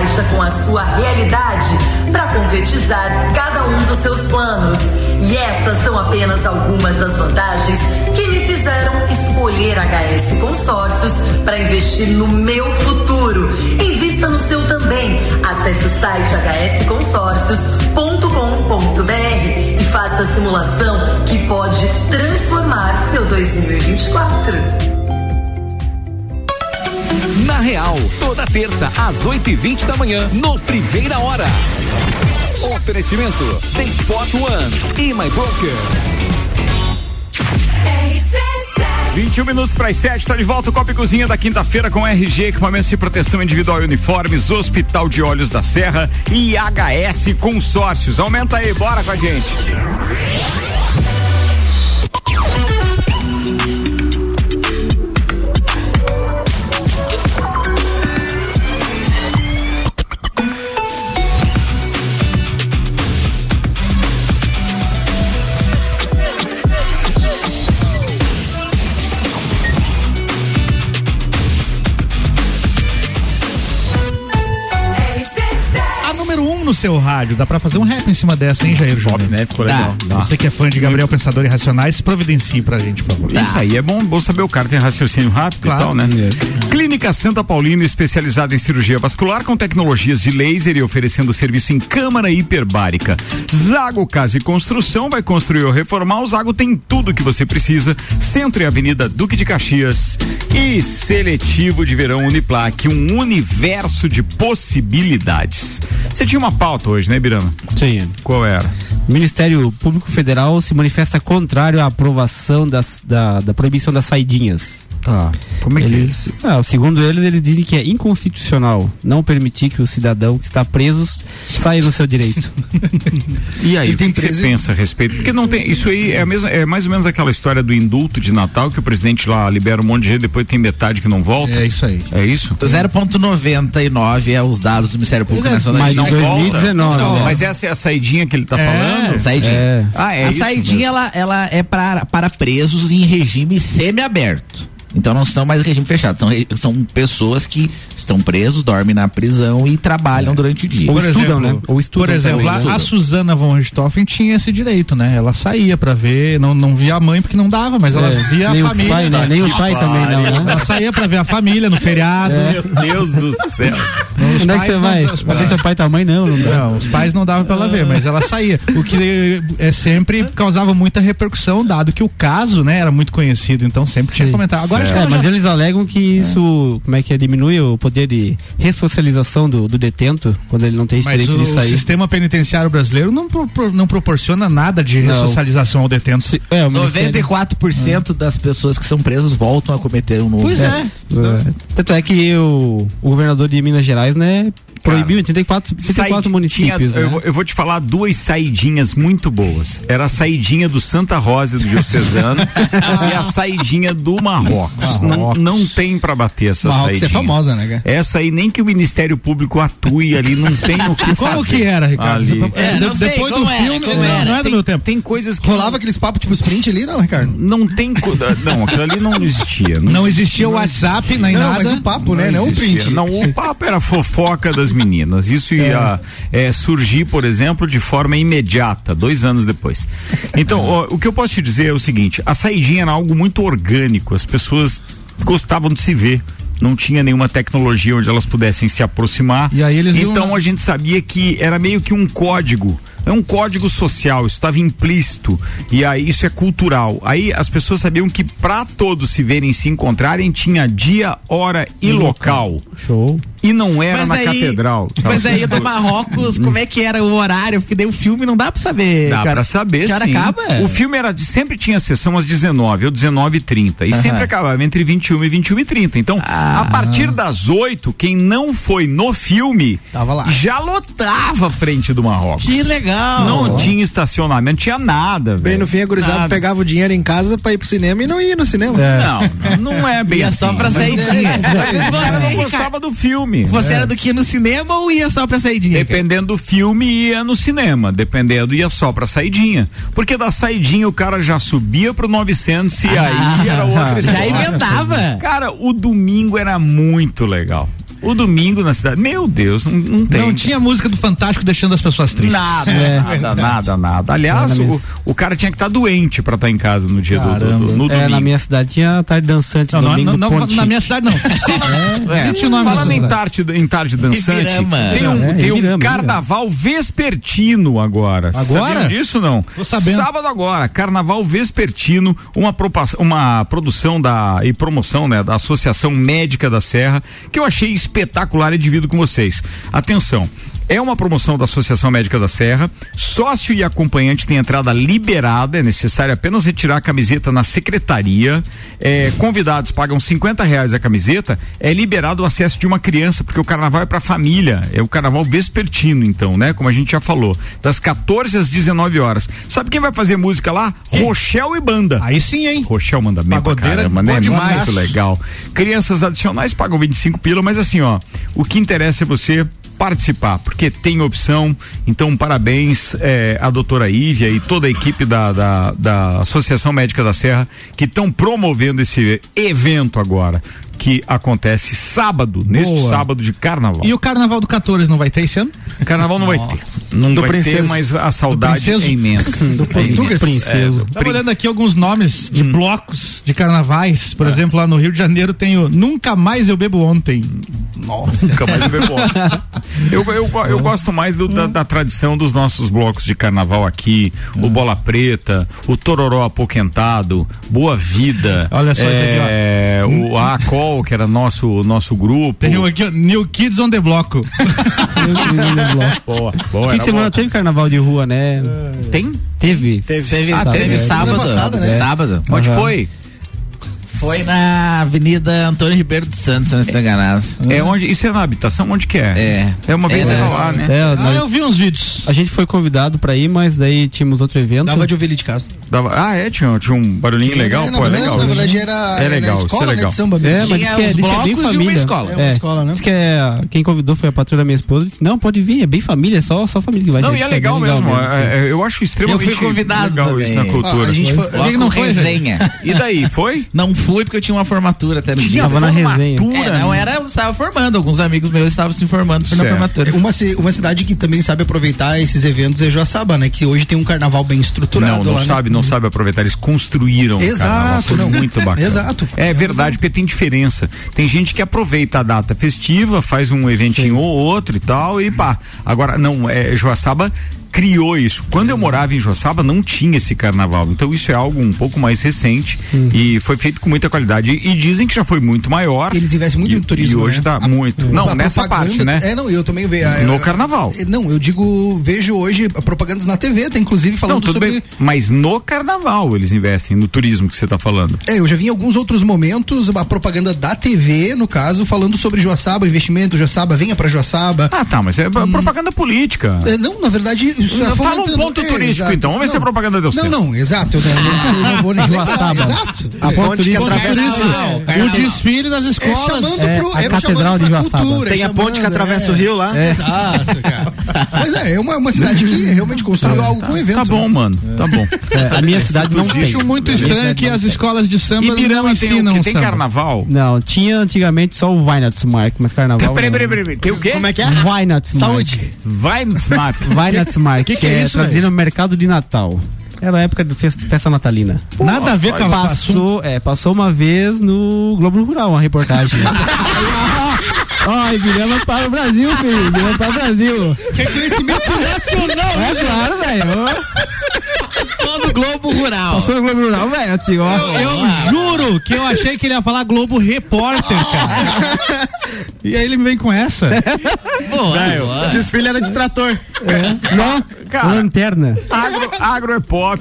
encaixa com a sua realidade para concretizar cada um dos seus planos. E essas são apenas algumas das vantagens que me fizeram escolher HS Consórcios para investir no meu futuro. Invista no seu também. Acesse o site hsconsórcios.com.br e faça a simulação que pode transformar seu 2024. Na Real, toda terça às 8 e 20 da manhã, no Primeira Hora. Oferecimento The Spot One e My Broker. RC7 21 minutos para as 7, tá de volta o Copa e Cozinha da quinta-feira com RG, equipamentos de proteção individual e uniformes, Hospital de Olhos da Serra e HS Consórcios. Aumenta aí, bora com a gente. No seu rádio, dá pra fazer um rap em cima dessa, hein, Jair Júnior? né? Ficou legal. Dá. Você que é fã de Gabriel Pensador e Racionais, providencie pra gente, por favor. Isso aí é bom, bom saber o cara tem raciocínio rápido Claro. e tal, né? Clínica Santa Paulina, especializada em cirurgia vascular com tecnologias de laser e oferecendo serviço em câmara hiperbárica. Zago Casa e Construção vai construir ou reformar. O Zago tem tudo que você precisa. Centro e Avenida Duque de Caxias. E Seletivo de Verão Uniplaque, um universo de possibilidades. Você tinha uma pauta hoje, né, Birama? Sim. Qual era? O Ministério Público Federal se manifesta contrário à aprovação das, da, da proibição das saidinhas. Tá. Como é que eles, ah, segundo eles, eles dizem que é inconstitucional não permitir que o cidadão que está preso saia no seu direito. [LAUGHS] E aí, E o tem que, que você pensa a respeito? Porque não tem. Isso aí é, a mesma, é mais ou menos aquela história do indulto de Natal que o presidente lá libera um monte de gente, depois tem metade que não volta. É isso aí. É isso? 0,99 é os dados do Ministério Público Nacional. Mas não volta. Não volta. Mas essa é a saidinha que ele tá É, falando? Saidinha. Ah, é a isso saidinha ela, ela é para, para presos em regime semi-aberto. Então não são mais regime fechado, são, são pessoas que estão presos, dormem na prisão e trabalham durante o dia. Por exemplo, né? Por exemplo, a, a Suzana von Richthofen tinha esse direito, né? Ela saía pra ver, não, não via a mãe porque não dava, mas ela É, via nem a o família. pai, né? Nem o pai também não, né? Ela saía pra ver a família no feriado. Meu Deus do céu. Os Onde é que você não- vai? os pais- pai e tua mãe não, não. Não, os pais não davam pra ela ver, mas ela saía. O que é, sempre causava muita repercussão, dado que o caso, né, era muito conhecido, então sempre tinha comentário. Agora que É, ela mas já- eles alegam que isso, como é que é, diminui o poder de ressocialização do, do detento quando ele não tem esse Mas direito o de sair. sistema penitenciário brasileiro não, pro- pro- não proporciona nada de Não. ressocialização ao detento. É, o 94% das pessoas que são presas voltam a cometer um novo. Pois é. É. Tanto é que o, o governador de Minas Gerais, né, proibiu em 34, 34 Said- municípios. tinha- né? eu, vou- eu vou te falar duas saidinhas muito boas. Era a saidinha do Santa Rosa do Diocesano [LAUGHS] e a saidinha do Marrocos. Não, não tem pra bater essa Marrocos saidinha. é famosa, né, cara? Essa aí nem que o Ministério Público atue ali, não tem o que [LAUGHS] fazer. Como que era, Ricardo? Ali. É, de- depois do filme, não, não é do meu tempo. Tem coisas que Rolava aqueles papos tipo sprint ali, não, Ricardo? não tem. co- [LAUGHS] Não, aquilo ali não existia. Não existia o WhatsApp, nem Não, nada. mas o papo, né? Não o print. Não, o [LAUGHS] papo era a fofoca das meninas. Isso ia é, surgir, por exemplo, de forma imediata, dois anos depois. Então, ó, o que eu posso te dizer é o seguinte: a saidinha era algo muito orgânico, as pessoas gostavam de se ver. Não tinha nenhuma tecnologia onde elas pudessem se aproximar. E eles iam então na- a gente sabia que era meio que um código. É um código social, isso estava implícito. E aí isso é cultural. Aí as pessoas sabiam que para todos se verem e se encontrarem tinha dia, hora e local. Show. E não era Mas na daí- catedral. Mas daí do Marrocos, como é que era o horário? Porque daí o filme não dá pra saber. Dá cara. pra saber, sim. acaba? O filme era de, sempre tinha sessão às 19 ou 19 e 30 e sempre acabava entre 21 e 21 e 30. Então, Ah. a partir das 8, quem não foi no filme Tava lá. já lotava a frente do Marrocos. Que legal. Não tinha estacionamento, não tinha nada. Bem, velho. no fim, a gurizada Nada. pegava o dinheiro em casa pra ir pro cinema e não ia no cinema. Não, não, não é bem Ia assim. só pra Mas- saidinha. Mas Você, o cara não Ricardo, gostava do filme. Você era do que ia no cinema ou ia só pra saidinha? Dependendo do filme, ia no cinema. Dependendo, ia só pra saidinha. Porque da saidinha o cara já subia pro 900 e aí era outra [LAUGHS] Já história. emendava. Cara, o domingo era muito legal. O domingo na cidade, meu Deus, não, não tem. Não tinha música do Fantástico deixando as pessoas tristes. Nada, É. nada, nada, nada. Aliás, É, na o, o cara tinha que estar doente pra estar em casa no dia do, do, Caramba. do- no É, domingo. na minha cidade tinha tarde dançante, Não, domingo não, não, na minha cidade não. [LAUGHS] É, Cite o nome falando em tarde, em tarde dançante, Ibirama. tem um, É, tem um Ibirama, carnaval vespertino agora. Agora? Disso não? Tô sabendo. Sábado agora, carnaval vespertino, uma, uma produção da e promoção, né, da Associação Médica da Serra, que eu achei espetacular e divido com vocês. Atenção. É uma promoção da Associação Médica da Serra. Sócio e acompanhante tem entrada liberada. É necessário apenas retirar a camiseta na secretaria. É, convidados pagam 50 reais a camiseta. É liberado o acesso de uma criança, porque o carnaval é para família. É o carnaval vespertino, então, né? Como a gente já falou. Das 14 às 19 horas. Sabe quem vai fazer música lá? Rochel e banda. Aí sim, hein? Rochel manda bem pra Pagodeira caramba, boa né? demais. Muito legal. Crianças adicionais pagam 25 pila, mas assim, ó, o que interessa é você participar, porque tem opção. Então, parabéns eh, à doutora Ívia e toda a equipe da, da, da Associação Médica da Serra que estão promovendo esse evento agora, que acontece sábado, neste Boa. sábado de carnaval. E o carnaval do 14 não vai ter esse ano? Carnaval não vai ter. Não Do vai ter, mas a saudade é imensa. [LAUGHS] Do É Português? É, do Tava olhando aqui alguns nomes de blocos de carnavais. Por exemplo, lá no Rio de Janeiro tem o Nunca Mais Eu Bebo Ontem. Nossa, nunca mais eu bebo ontem. [LAUGHS] Eu, eu, eu gosto mais do- da, da tradição dos nossos blocos de carnaval aqui, o Bola Preta, o Tororó Apoquentado, Boa Vida. Olha só esse aqui, ó. é, o ACOL, que era nosso, nosso grupo. Tem um aqui, ó, New Kids on the Bloco. [LAUGHS] [LAUGHS] Boa, boa. Fim de semana bom. teve carnaval de rua, né? Tem? Teve. Teve, Ah, teve é. sábado. Semana passada, né? Sábado. Onde Aham. foi? Foi na Avenida Antônio Ribeiro dos Santos, se não estou enganado. É onde? Isso é na habitação? Onde que é? É. É uma vez É, era né? lá, né? É, nós- eu vi uns vídeos. A gente foi convidado pra ir, mas daí tínhamos outro evento. Dava de ouvir ele de casa. Dava- ah, é? Tinha, tinha um barulhinho Tinha, legal? né? Pô, é Não, legal. na isso. verdade era- é era legal, escola, é né, de legal. samba mesmo. É, mas Tinha diz que, é, é bem e uma família. escola. É uma escola, né? Diz que é, quem convidou foi a patrulha da minha esposa. Disse, não, pode vir, é bem família, é só, só família que vai. Não, gente, e é bem legal mesmo. é- é- eu acho extremamente Eu fui convidado legal também. isso na cultura. Ah, a gente foi- não foi, resenha. E daí, foi? Não fui porque eu tinha uma formatura até no dia. Tava na resenha. É, não era, eu estava formando. Alguns amigos meus estavam se formando na formatura. Uma, ci- uma cidade que também sabe aproveitar esses eventos é Joaçaba, né? Que hoje tem um carnaval bem estruturado Não, não lá, né? sabe, não sabe aproveitar. Eles construíram o Exato, carnaval. Foi não. muito bacana. Exato. É verdade, porque tem diferença. Tem gente que aproveita a data festiva, faz um eventinho ou outro e tal, e pá. Agora, não, é, Joaçaba criou isso. Quando eu morava em Joaçaba, não tinha esse carnaval. Então, isso é algo um pouco mais recente e foi feito com muita qualidade. E, e dizem que já foi muito maior. Eles investem muito e, no turismo. E hoje né? tá A- muito. Não, a nessa parte, né? É, não, eu também vejo. No carnaval. Não, eu digo, vejo hoje propagandas na TV, tá inclusive falando Não, tudo sobre. bem. Mas no carnaval eles investem, no turismo que você tá falando. É, eu já vi em alguns outros momentos a propaganda da TV, no caso, falando sobre Joaçaba, investimento, Joaçaba, venha pra Joaçaba. Ah, tá, mas é propaganda política. É, não, na verdade, isso é Fala um ponto é, turístico, exato. então. Vamos ver se a Não, propaganda deu Não, certo. não, exato. Eu não, eu não vou [LAUGHS] nem lembrar. Exato. A ponte turística Ponto atravessa- turístico. O desfile das É escolas. É, pro, a é Catedral de Joaçaba. Tem a ponte que atravessa é. o rio lá. Exato, cara. Mas é, é uma, uma cidade que [LAUGHS] realmente construiu algo com evento. Tá bom, né? mano. Tá bom. É, a minha cidade não tem. Acho muito estranho que as escolas de samba não tem ensinam? Tem samba. carnaval? Não, tinha antigamente só o Weihnachtsmarkt, mas carnaval. Peraí, não. peraí, peraí. Tem o quê? Como é que é? Weihnachtsmarkt. Saúde. Smart. Weihnachtsmarkt, que, Que que é é, isso, traduzindo mercado de Natal. Era a época de festa, festa natalina. Nada a ver com a Passou, é, passou uma vez no Globo Rural uma reportagem. Ó, Ibirama para o Brasil, filho. Ibirama para o Brasil. Reconhecimento nacional, É claro, velho. No Globo Rural. Passou no Globo Rural, velho. assim, ó. Eu juro que eu achei que ele ia falar Globo Repórter, cara. [LAUGHS] E aí ele vem com essa. Boa, O desfile era de trator. Não, Cara. lanterna. Agro, agro é pop,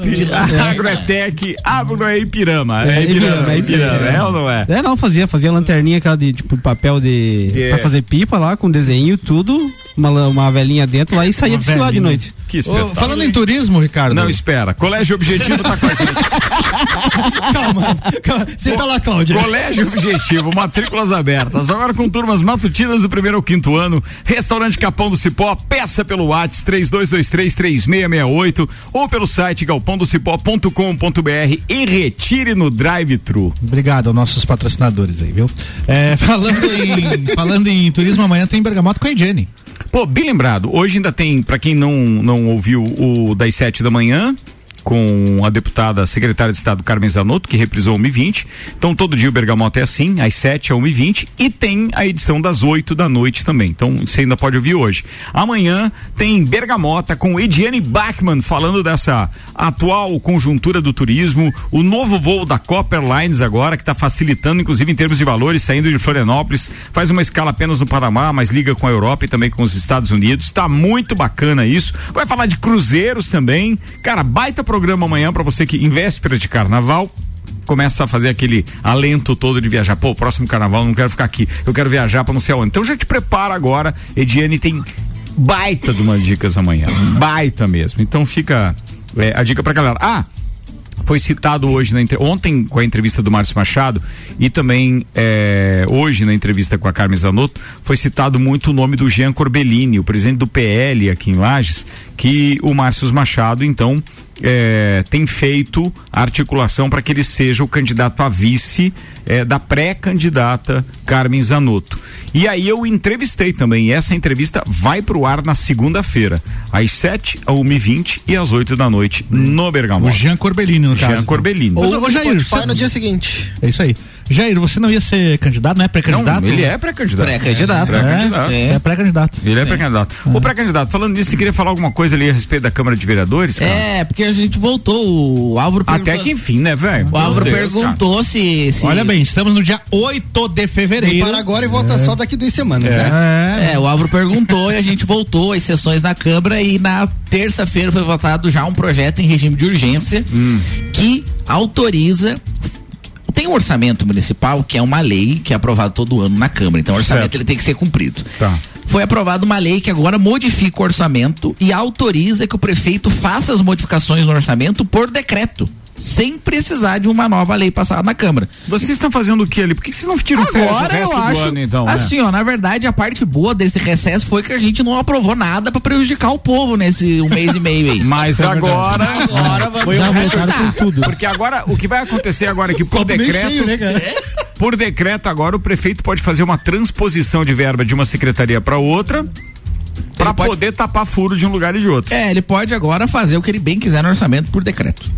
agro é tech, agro é Ipirama. É, É, Ipirama, Ibirama, é Ipirama, Ibirama. é ou não é? É, não, fazia, fazia lanterninha aquela de, tipo, papel de. De- pra fazer pipa lá, com desenho, tudo. Uma, uma velhinha dentro lá e saía Uma desfilar de noite. Que Ô, espetáculo. falando em turismo, Ricardo. Não, espera. Colégio Objetivo tá com a gente. [LAUGHS] Calma, calma. Senta lá, Cláudia. Colégio Objetivo, matrículas abertas. Agora com turmas matutinas do primeiro ao quinto ano. Restaurante Capão do Cipó, peça pelo WhatsApp 32233668 ou pelo site galpondocipó.com.br e retire no drive-thru. Obrigado aos nossos patrocinadores aí, viu? É, falando, em, falando em turismo, amanhã tem Bergamoto com a Jenny. Pô, bem lembrado. Hoje ainda tem, pra quem não, não ouviu o das sete da manhã, com a deputada secretária de Estado Carmen Zanotto, que reprisou 1h20. Então todo dia o Bergamota é assim, às 7 a 1h20 e tem a edição das 8 da noite também. Então você ainda pode ouvir hoje. Amanhã tem Bergamota com Ediane Bachmann falando dessa atual conjuntura do turismo, o novo voo da Copper Lines agora, que está facilitando, inclusive em termos de valores, saindo de Florianópolis, faz uma escala apenas no Panamá, mas liga com a Europa e também com os Estados Unidos. Está muito bacana isso. Vai falar de cruzeiros também. Cara, baita programa amanhã para você que em véspera de carnaval começa a fazer aquele alento todo de viajar. Pô, próximo carnaval não quero ficar aqui, eu quero viajar para não sei aonde. Então já te prepara agora. Ediane tem baita de umas dicas amanhã. Baita mesmo. Então fica é, a dica pra galera. Ah, foi citado hoje na ontem com a entrevista do Márcio Machado e também é, hoje na entrevista com a Carmen Zanotto foi citado muito o nome do Jean Corbellini, o presidente do PL aqui em Lages, que o Márcio Machado então é, tem feito a articulação para que ele seja o candidato a vice é, da pré-candidata Carmen Zanotto. E aí eu entrevistei também. E essa entrevista vai pro ar na segunda-feira, às 7, a 1h20 e às 8 da noite, no Bergamota. O Jean Corbellini, no caso. Jean Corbellini. Ô, ô, Jair, Spotify no dia seguinte. É isso aí. Jair, você não ia ser candidato, não é pré-candidato? Não, ele é pré-candidato. Pré-candidato. É, Pré-candidato. é pré-candidato. Ele é pré-candidato. Ô, pré-candidato, falando disso, você queria falar alguma coisa ali a respeito da Câmara de Vereadores? cara? É, porque a gente voltou. O Álvaro Até perguntou- que enfim, né, velho? O Álvaro Deus, perguntou se, se- Olha bem, estamos no dia 8 de fevereiro. E para agora e volta só daqui duas semanas, né? É, o Álvaro perguntou e a gente voltou às sessões na Câmara e na terça-feira foi votado já um projeto em regime de urgência Hum. que autoriza. Tem um orçamento municipal que é uma lei que é aprovado todo ano na Câmara. Então o orçamento Certo. ele tem que ser cumprido. Tá. Foi aprovada uma lei que agora modifica o orçamento e autoriza que o prefeito faça as modificações no orçamento por decreto. Sem precisar de uma nova lei passada na Câmara. Vocês estão fazendo o que ali? Por que vocês não tiram férias o Agora resto eu do acho. ano, então? né? assim, ó, na verdade, a parte boa desse recesso foi que a gente não aprovou nada pra prejudicar o povo nesse um mês e meio aí. [LAUGHS] Mas agora. Agora vamos Foi um começar. Porque agora, o que vai acontecer agora é que por decreto. cheio, né? [LAUGHS] Por decreto, agora o prefeito pode fazer uma transposição de verba de uma secretaria para outra para pode- poder tapar furo de um lugar e de outro. É, ele pode agora fazer o que ele bem quiser no orçamento por decreto.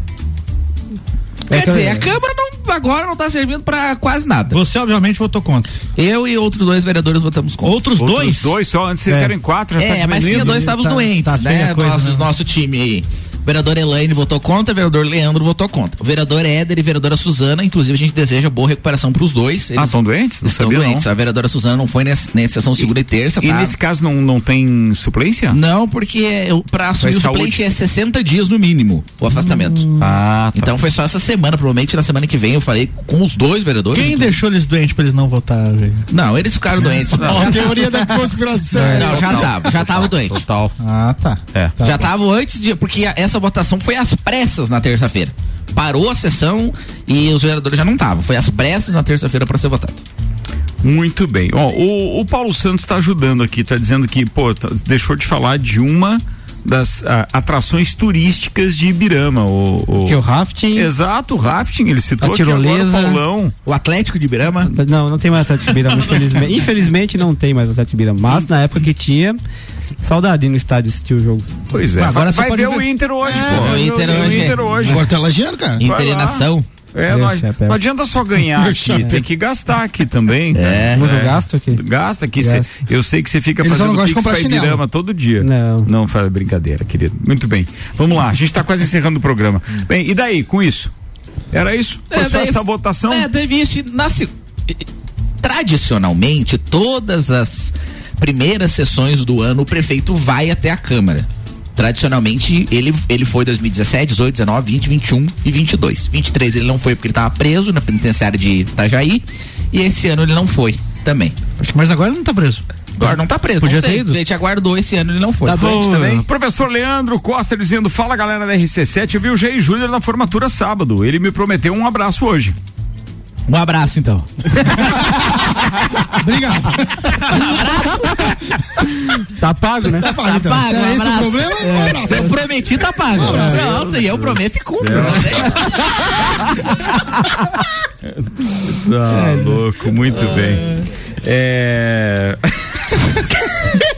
É Quer que- dizer, a Câmara não, agora não tá servindo pra quase nada. Você, obviamente, votou contra. Eu e outros dois vereadores votamos contra. Outros, Outros dois? dois só, antes vocês É. eram quatro, já É, tá mas tinha dois estavam tá- doentes, tá né? coisa, nosso, né? nosso time aí. O vereador Elaine votou contra, o vereador Leandro votou contra. O vereador Éder e a vereadora Suzana, inclusive a gente deseja boa recuperação pros dois. Ah, estão doentes? Não estão sabia, doentes. não. A vereadora Suzana não foi nessa, nessa sessão segunda e, terça, E tá? nesse caso não, não tem suplência? Não, porque pra assumir o saúde. suplente é 60 dias no mínimo o afastamento. Ah, tá. Então foi só essa semana, provavelmente na semana que vem eu falei com os dois vereadores. Quem deixou eles doentes pra eles não votarem? Não, eles ficaram doentes. [LAUGHS] Ó, a teoria da conspiração. Não, já tava, já tava doente. Total. Ah, tá. É. Já tava antes de. Porque a- essa votação foi às pressas na terça-feira. Parou a sessão e os vereadores já não estavam. Foi às pressas na terça-feira para ser votado. Muito bem. Ó, o, o Paulo Santos está ajudando aqui, está dizendo que, pô, tá- deixou de falar de uma das ah, atrações turísticas de Ibirama. O, o... Que é o rafting. Exato, o rafting, ele citou A aqui agora o tirolesa. Paulão. O Atlético de Ibirama. Não, não tem mais Atlético de Birama, infelizmente. [LAUGHS] Infelizmente não tem mais Atlético de Birama. Mas na época que tinha, saudade no estádio assistir o jogo. Pois é, Agora vai, você vai pode ver ver. o Inter hoje, É, pô. o Inter ver hoje. O Inter hoje. Agora tá lajeando, cara. Vai lá. Interinação. É, não, não adianta só ganhar aqui, tem que gastar aqui também. É. O gasto aqui. Gasta aqui. Gasta. cê- eu sei que você fica Eles fazendo comprar pra. Ibirama todo dia. Não. Não faz brincadeira, querido. Muito bem. Vamos lá, a gente tá quase encerrando o programa. Bem, e daí, com isso? Era isso? Foi É, só daí- essa votação? É, teve isso. Na, se- tradicionalmente, todas as primeiras sessões do ano, o prefeito vai até a Câmara. Tradicionalmente, ele, ele foi 2017, 18, 19, 20, 21 e 22. 23 ele não foi porque ele estava preso na penitenciária de Itajaí. E esse ano ele não foi também. Mas agora ele não tá preso. Agora não tá preso, Podia não ter sei. ido. A gente aguardou esse ano, ele não foi. Tá doente também? Professor Leandro Costa dizendo: Fala galera da RC7, eu vi o Jair Júnior na formatura sábado. Ele me prometeu um abraço hoje. Um abraço, então. [LAUGHS] Obrigado. Tá pago, né? Tá pago, então. pago, Se um é esse o abraço. problema, um abraço. Eu prometi, tá pago. Pronto, e eu prometo e cumpro. Ah, louco, muito bem. É. [LAUGHS]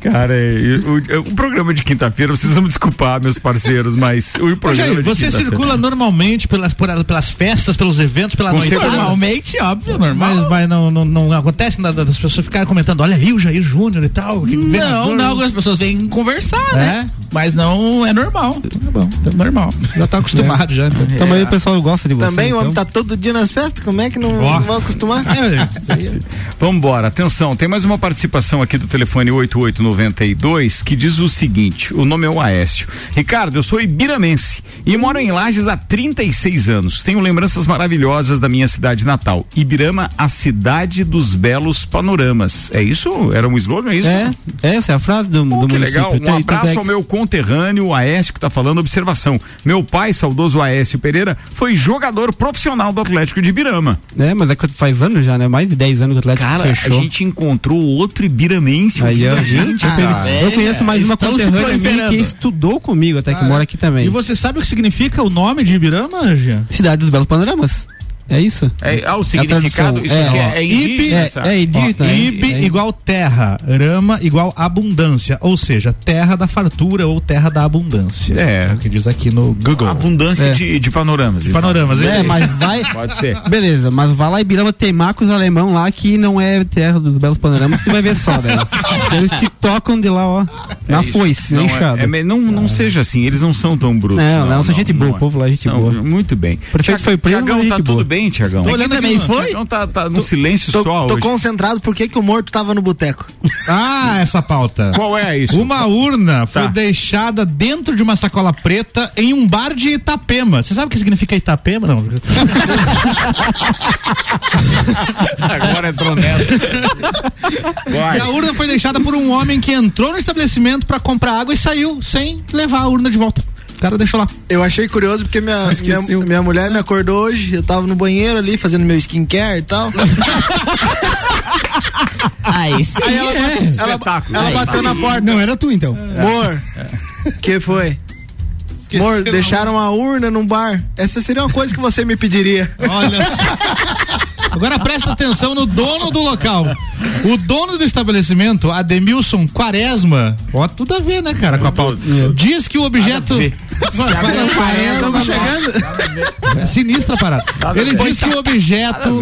Cara, é, o, o programa de quinta-feira, vocês vão me desculpar, meus parceiros, mas o programa Jair, de você circula normalmente pelas, por- pelas festas, pelos eventos, pela Com noite. certeza. Normalmente, óbvio, normal. Mas, mas não, não, não acontece nada das pessoas ficarem comentando, olha aí o Jair Júnior e tal. Não, vereador." não, as pessoas vêm conversar, É? né? Mas não é normal. Tá bom, normal. Já tá acostumado já. Então. Então, mas o pessoal gosta de você. Também o homem então. tá todo dia nas festas, como é que não, Ó. não vão acostumar? [LAUGHS] Vamos embora, atenção, tem mais uma participação aqui do telefone 8892 que diz o seguinte: o nome é o Aécio. Ricardo, eu sou ibiramense e moro em Lages há 36 anos. Tenho lembranças maravilhosas da minha cidade natal. Ibirama, a cidade dos belos panoramas. É isso? Era um slogan, é isso? É, essa é a frase do, Pô, do que município. legal. Um abraço ao meu conterrâneo, o Aécio, que está falando. Observação: meu pai, saudoso Aécio Pereira, foi jogador profissional do Atlético de Ibirama. É, mas é que faz anos já, né? Mais de 10 anos que o Atlético Cara, fechou. a gente encontrou outro ibiramense. Aí, ó, gente, eu, cara. peguei- eu conheço mais uma conterrânea minha que estudou comigo até que Ah, mora aqui também. E você sabe o que significa o nome de Ibirama, Jean? Cidade dos Belos Panoramas. É isso? É, ah, o a significado, isso aqui é, ó. é indígena, É, é indígena. Ó, é- Ibe é- igual terra, Rama igual abundância, ou seja, terra da fartura ou terra da abundância. É. o que diz aqui no Google. Abundância É. de, de panoramas. De então. panoramas, É, esse- mas vai. [LAUGHS] Pode ser. Beleza, mas vai lá em Birama tem Marcos Alemão lá que não é terra dos belos panoramas, tu vai ver só, velho. Eles te tocam de lá, ó. Na É isso. foice, na não, enxada. é, é não, não seja assim, eles não são tão brutos. Não, não, são gente boa, o povo lá é gente São- boa. Muito bem. prefeito foi preso, Tiagão, tá tudo boa. Bem, Tiagão? Tô olhando aqui também no- foi? Tiagão tá, tá no silêncio Tô, só tô hoje. concentrado, por que, que o morto tava no boteco? [LAUGHS] Ah, essa pauta. Qual é isso? Uma urna foi Tá. deixada dentro de uma sacola preta em um bar de Itapema. Você sabe o que significa Itapema? Não. [LAUGHS] Agora entrou nessa. E a urna foi deixada por um homem que entrou no estabelecimento pra comprar água e saiu sem levar a urna de volta. O cara deixou lá. Eu achei curioso porque minha, minha, minha mulher me acordou hoje, eu tava no banheiro ali fazendo meu skincare e tal. [LAUGHS] Aí sim. Aí ela, é. ela, Espetáculo. ela Aí bateu na porta. Não, era tu então. Amor, que foi? Amor, deixaram a urna num bar. Essa seria uma coisa que você me pediria. Olha só. [LAUGHS] Agora presta atenção no dono do local. O dono do estabelecimento, Ademilson Quaresma, ó, tudo a ver, né, cara, com a pauta. Diz que o objeto. Estamos chegando. É sinistra parada. Ele diz que o objeto,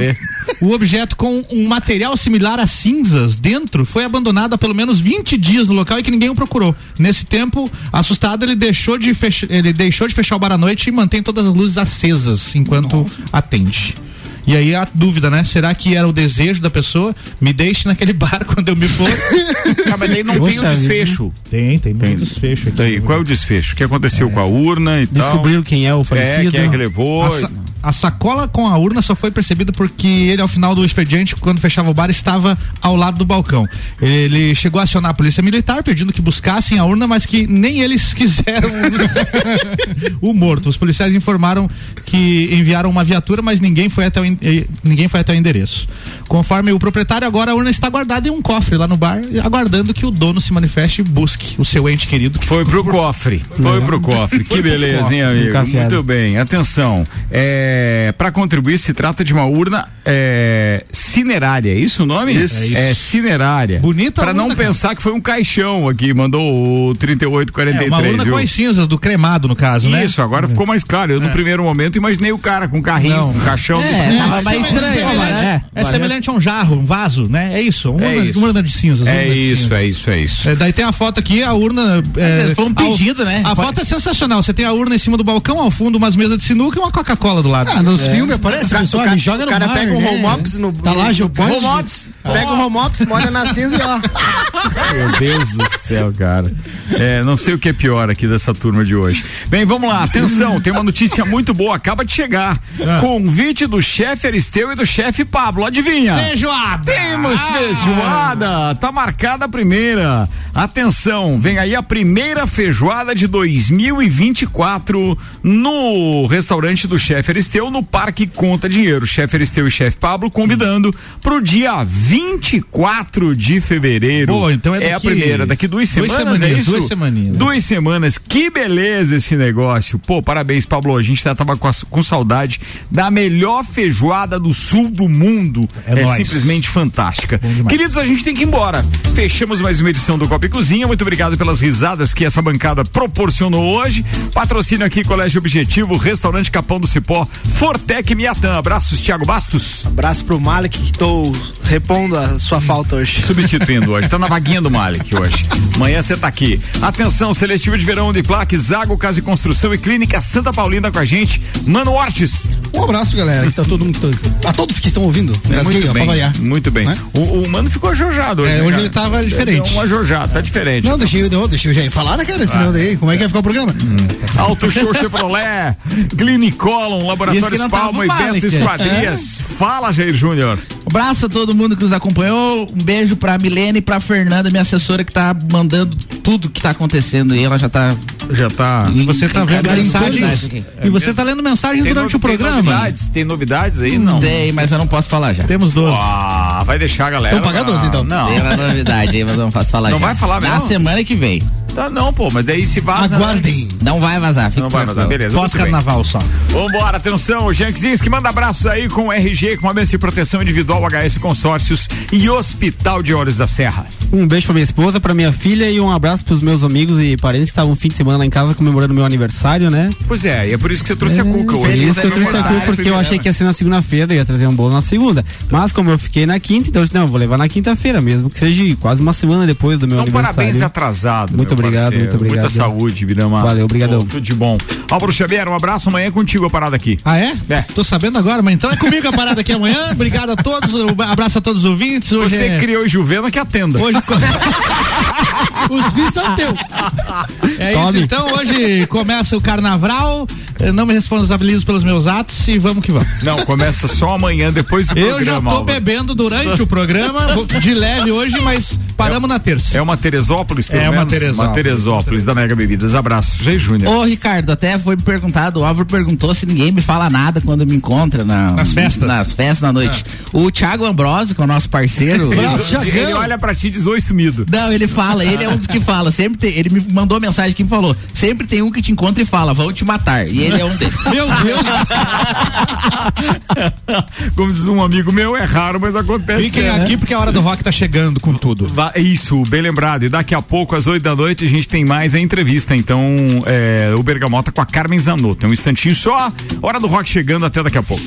o objeto com um material similar a cinzas dentro foi abandonado há pelo menos 20 dias no local e que ninguém o procurou. Nesse tempo, assustado, ele deixou de fechar, ele deixou de fechar o bar à noite e mantém todas as luzes acesas enquanto atende. E aí a dúvida, né? Será que era o desejo da pessoa? Me deixe naquele [LAUGHS] bar quando eu me for. Ah, mas daí não tem o Poxa desfecho. Tem, tem muito desfecho aqui. Daí, qual é o desfecho? O que aconteceu com a urna e tal? Descobriram quem é o É, falecido. quem é que levou? A, sa- a sacola com a urna só foi percebida porque ele, ao final do expediente, quando fechava o bar, estava ao lado do balcão. Ele chegou a acionar a polícia militar pedindo que buscassem a urna, mas que nem eles [LAUGHS] quiseram [LAUGHS] o morto. Os policiais informaram que enviaram uma viatura, mas ninguém foi até o, ninguém foi até o endereço. Conforme o proprietário, agora a urna está guardada em um cofre lá no bar, aguardando que o dono se manifeste e busque o seu ente querido. Que Foi pro cofre. Foi pro cofre. Que beleza, hein, amigo? Muito bem. Atenção. É, para contribuir, se trata de uma urna é, cinerária. É isso o nome? Isso. É, É isso. cinerária. Bonita Para não cara. pensar que foi um caixão aqui. Mandou o É, 3843. uma urna viu? com as cinzas do cremado, no caso, né? Isso, agora ficou mais claro. Eu, no primeiro momento, imaginei o cara com um carrinho, Não. com um caixão. É, do- tava mais estranho, É, né? é semelhante a um jarro, um vaso, né? É isso, uma, É urna, isso. uma urna de cinzas. É isso, é isso, é isso. É, daí tem a foto aqui, a urna. É, Foi um pedido, né? A foto é sensacional. Você tem a urna em cima do balcão, ao fundo umas mesas de sinuca e uma Coca-Cola do lado. Ah, nos filmes aparece, a pessoa me joga o no cara pega um né? home office no. Tá lá, Jopante. Home office. Pega o home office, molha na cinza e ó. Meu Deus do céu, cara. É, não sei o que é pior aqui dessa turma de hoje. Bem, vamos lá. Atenção, tem uma notícia muito boa. Acaba de chegar. Ah. Convite do chefe Aristeu e do chefe Pablo. Adivinha? Feijoada! Temos Ah! feijoada. Tá marcada a primeira. Atenção, vem aí a primeira feijoada de 2024 no restaurante do chefe Aristeu. No Parque Conta Dinheiro. Chefe Aristeu e chefe Pablo convidando pro dia 24 de fevereiro. Boa, então é a daqui- primeira, daqui duas duas semanas, é isso? duas semaninhas. Duas semanas. Que beleza esse negócio. Pô, parabéns, Pablo. A gente já tava com, a- com saudade da melhor feijoada do sul do mundo. É nóis. simplesmente fantástica. Queridos, a gente tem que ir embora. Fechamos mais uma edição do Copa e Cozinha. Muito obrigado pelas risadas que essa bancada proporcionou hoje. Patrocínio aqui, Colégio Objetivo, Restaurante Capão do Cipó, Fortec Miatã. Abraços, Thiago Bastos. Abraço pro Malik, que tô repondo a sua falta hoje. [LAUGHS] Substituindo hoje. Tá na vaguinha do Malik hoje. Amanhã você tá aqui. Atenção, seletivo de verão de plaques, Zago Casa e Construção e Clínica Santa Paulina com a gente. Mano Ortiz. Um abraço, galera, que tá todo mundo. A todos que estão ouvindo. É, muito bem, variar. muito bem. Né? O, o mano ficou ajojado hoje. É, né, hoje ele tava diferente. Deu Um ajojado, tá diferente. Não, deixei, eu, deixei eu já falar, né, cara? Senão daí, como é que vai ficar o programa? Auto Show Chevrolet, [LAUGHS] Clinicolon, Laboratórios não tava Palma e mal, Beto hein, cara? Esquadrias. Fala, Jair Júnior. Abraço a todo mundo que nos acompanhou. Um beijo pra Milene e pra Fernanda, minha assessora, que tá mandando tudo que tá acontecendo e ela já tá. Já tá. E você tá vendo mensagens. E você tá lendo mensagens durante o programa. Tem novidades, tem novidades aí? Não. Tem, mas eu não posso falar já. Temos 12. Ah, vai deixar a galera. Então paga 12, então. Não. Tem uma novidade aí, mas eu não posso falar Não já. vai falar Na mesmo? semana que vem. Tá, não, pô, mas daí se vaza. Aguardem. Não vai vazar, fica Não vai vazar, beleza. Pós-carnaval só. Vambora, atenção, Janquezinski, manda abraços aí com o RG, com a mesa de proteção individual HS Consórcios e Hospital de Olhos da Serra. Um beijo pra minha esposa, pra minha filha e um abraço pros meus amigos e parentes que estavam um fim de semana lá em casa comemorando meu aniversário, né? Pois é, e é por isso que você trouxe a cuca hoje. Por isso que eu trouxe a culpa, porque eu achei que ia ser na segunda-feira, ia trazer um bolo na segunda. Mas como eu fiquei na quinta, então eu disse, não, eu vou levar na quinta-feira mesmo, que seja quase uma semana depois do meu Então, aniversário. parabéns atrasado. Muito meu obrigado, parceiro. muito obrigado. Muita saúde, Birama. Valeu, obrigadão. Pô, Tudo de bom. Álvaro Xavier, um abraço. Amanhã é contigo a parada aqui. Ah, é? É. Tô sabendo agora, mas então é comigo a parada aqui amanhã. Obrigado a todos, um abraço a todos os ouvintes. Hoje Você é... criou Juvena que atenda. Hoje... [LAUGHS] Os fins são teus. É Tome. isso, então hoje começa o carnaval. Eu não me responsabilizo pelos meus atos e vamos que vamos. Não, começa só amanhã, depois do Eu programa. já tô bebendo durante o programa, de leve hoje, mas paramos na terça. É uma Teresópolis, pelo É uma menos? Teresópolis. Uma Teresópolis da Mega Bebidas. Abraço. Jair Júnior. Ô, Ricardo, até foi me perguntado, o Álvaro perguntou se ninguém me fala nada quando me encontra na- Nas festas. Nas festas na noite. O Thiago Ambrosio, que é o nosso parceiro. Ele, ele olha pra ti e diz oi sumido. Não, ele fala, ele é um dos que fala. Sempre tem, ele me mandou mensagem que me falou: sempre tem um que te encontra e fala, vão te matar. E ele é um deles. [LAUGHS] Meu Deus! Como diz um amigo meu, é raro, mas acontece. Fiquem É. aqui porque a hora do rock tá chegando com tudo. Isso, bem lembrado. E daqui a pouco, às oito da noite, a gente tem mais a entrevista. Então, é, o Bergamota com a Carmen Zanotto. É um instantinho só. Hora do rock chegando, até daqui a pouco.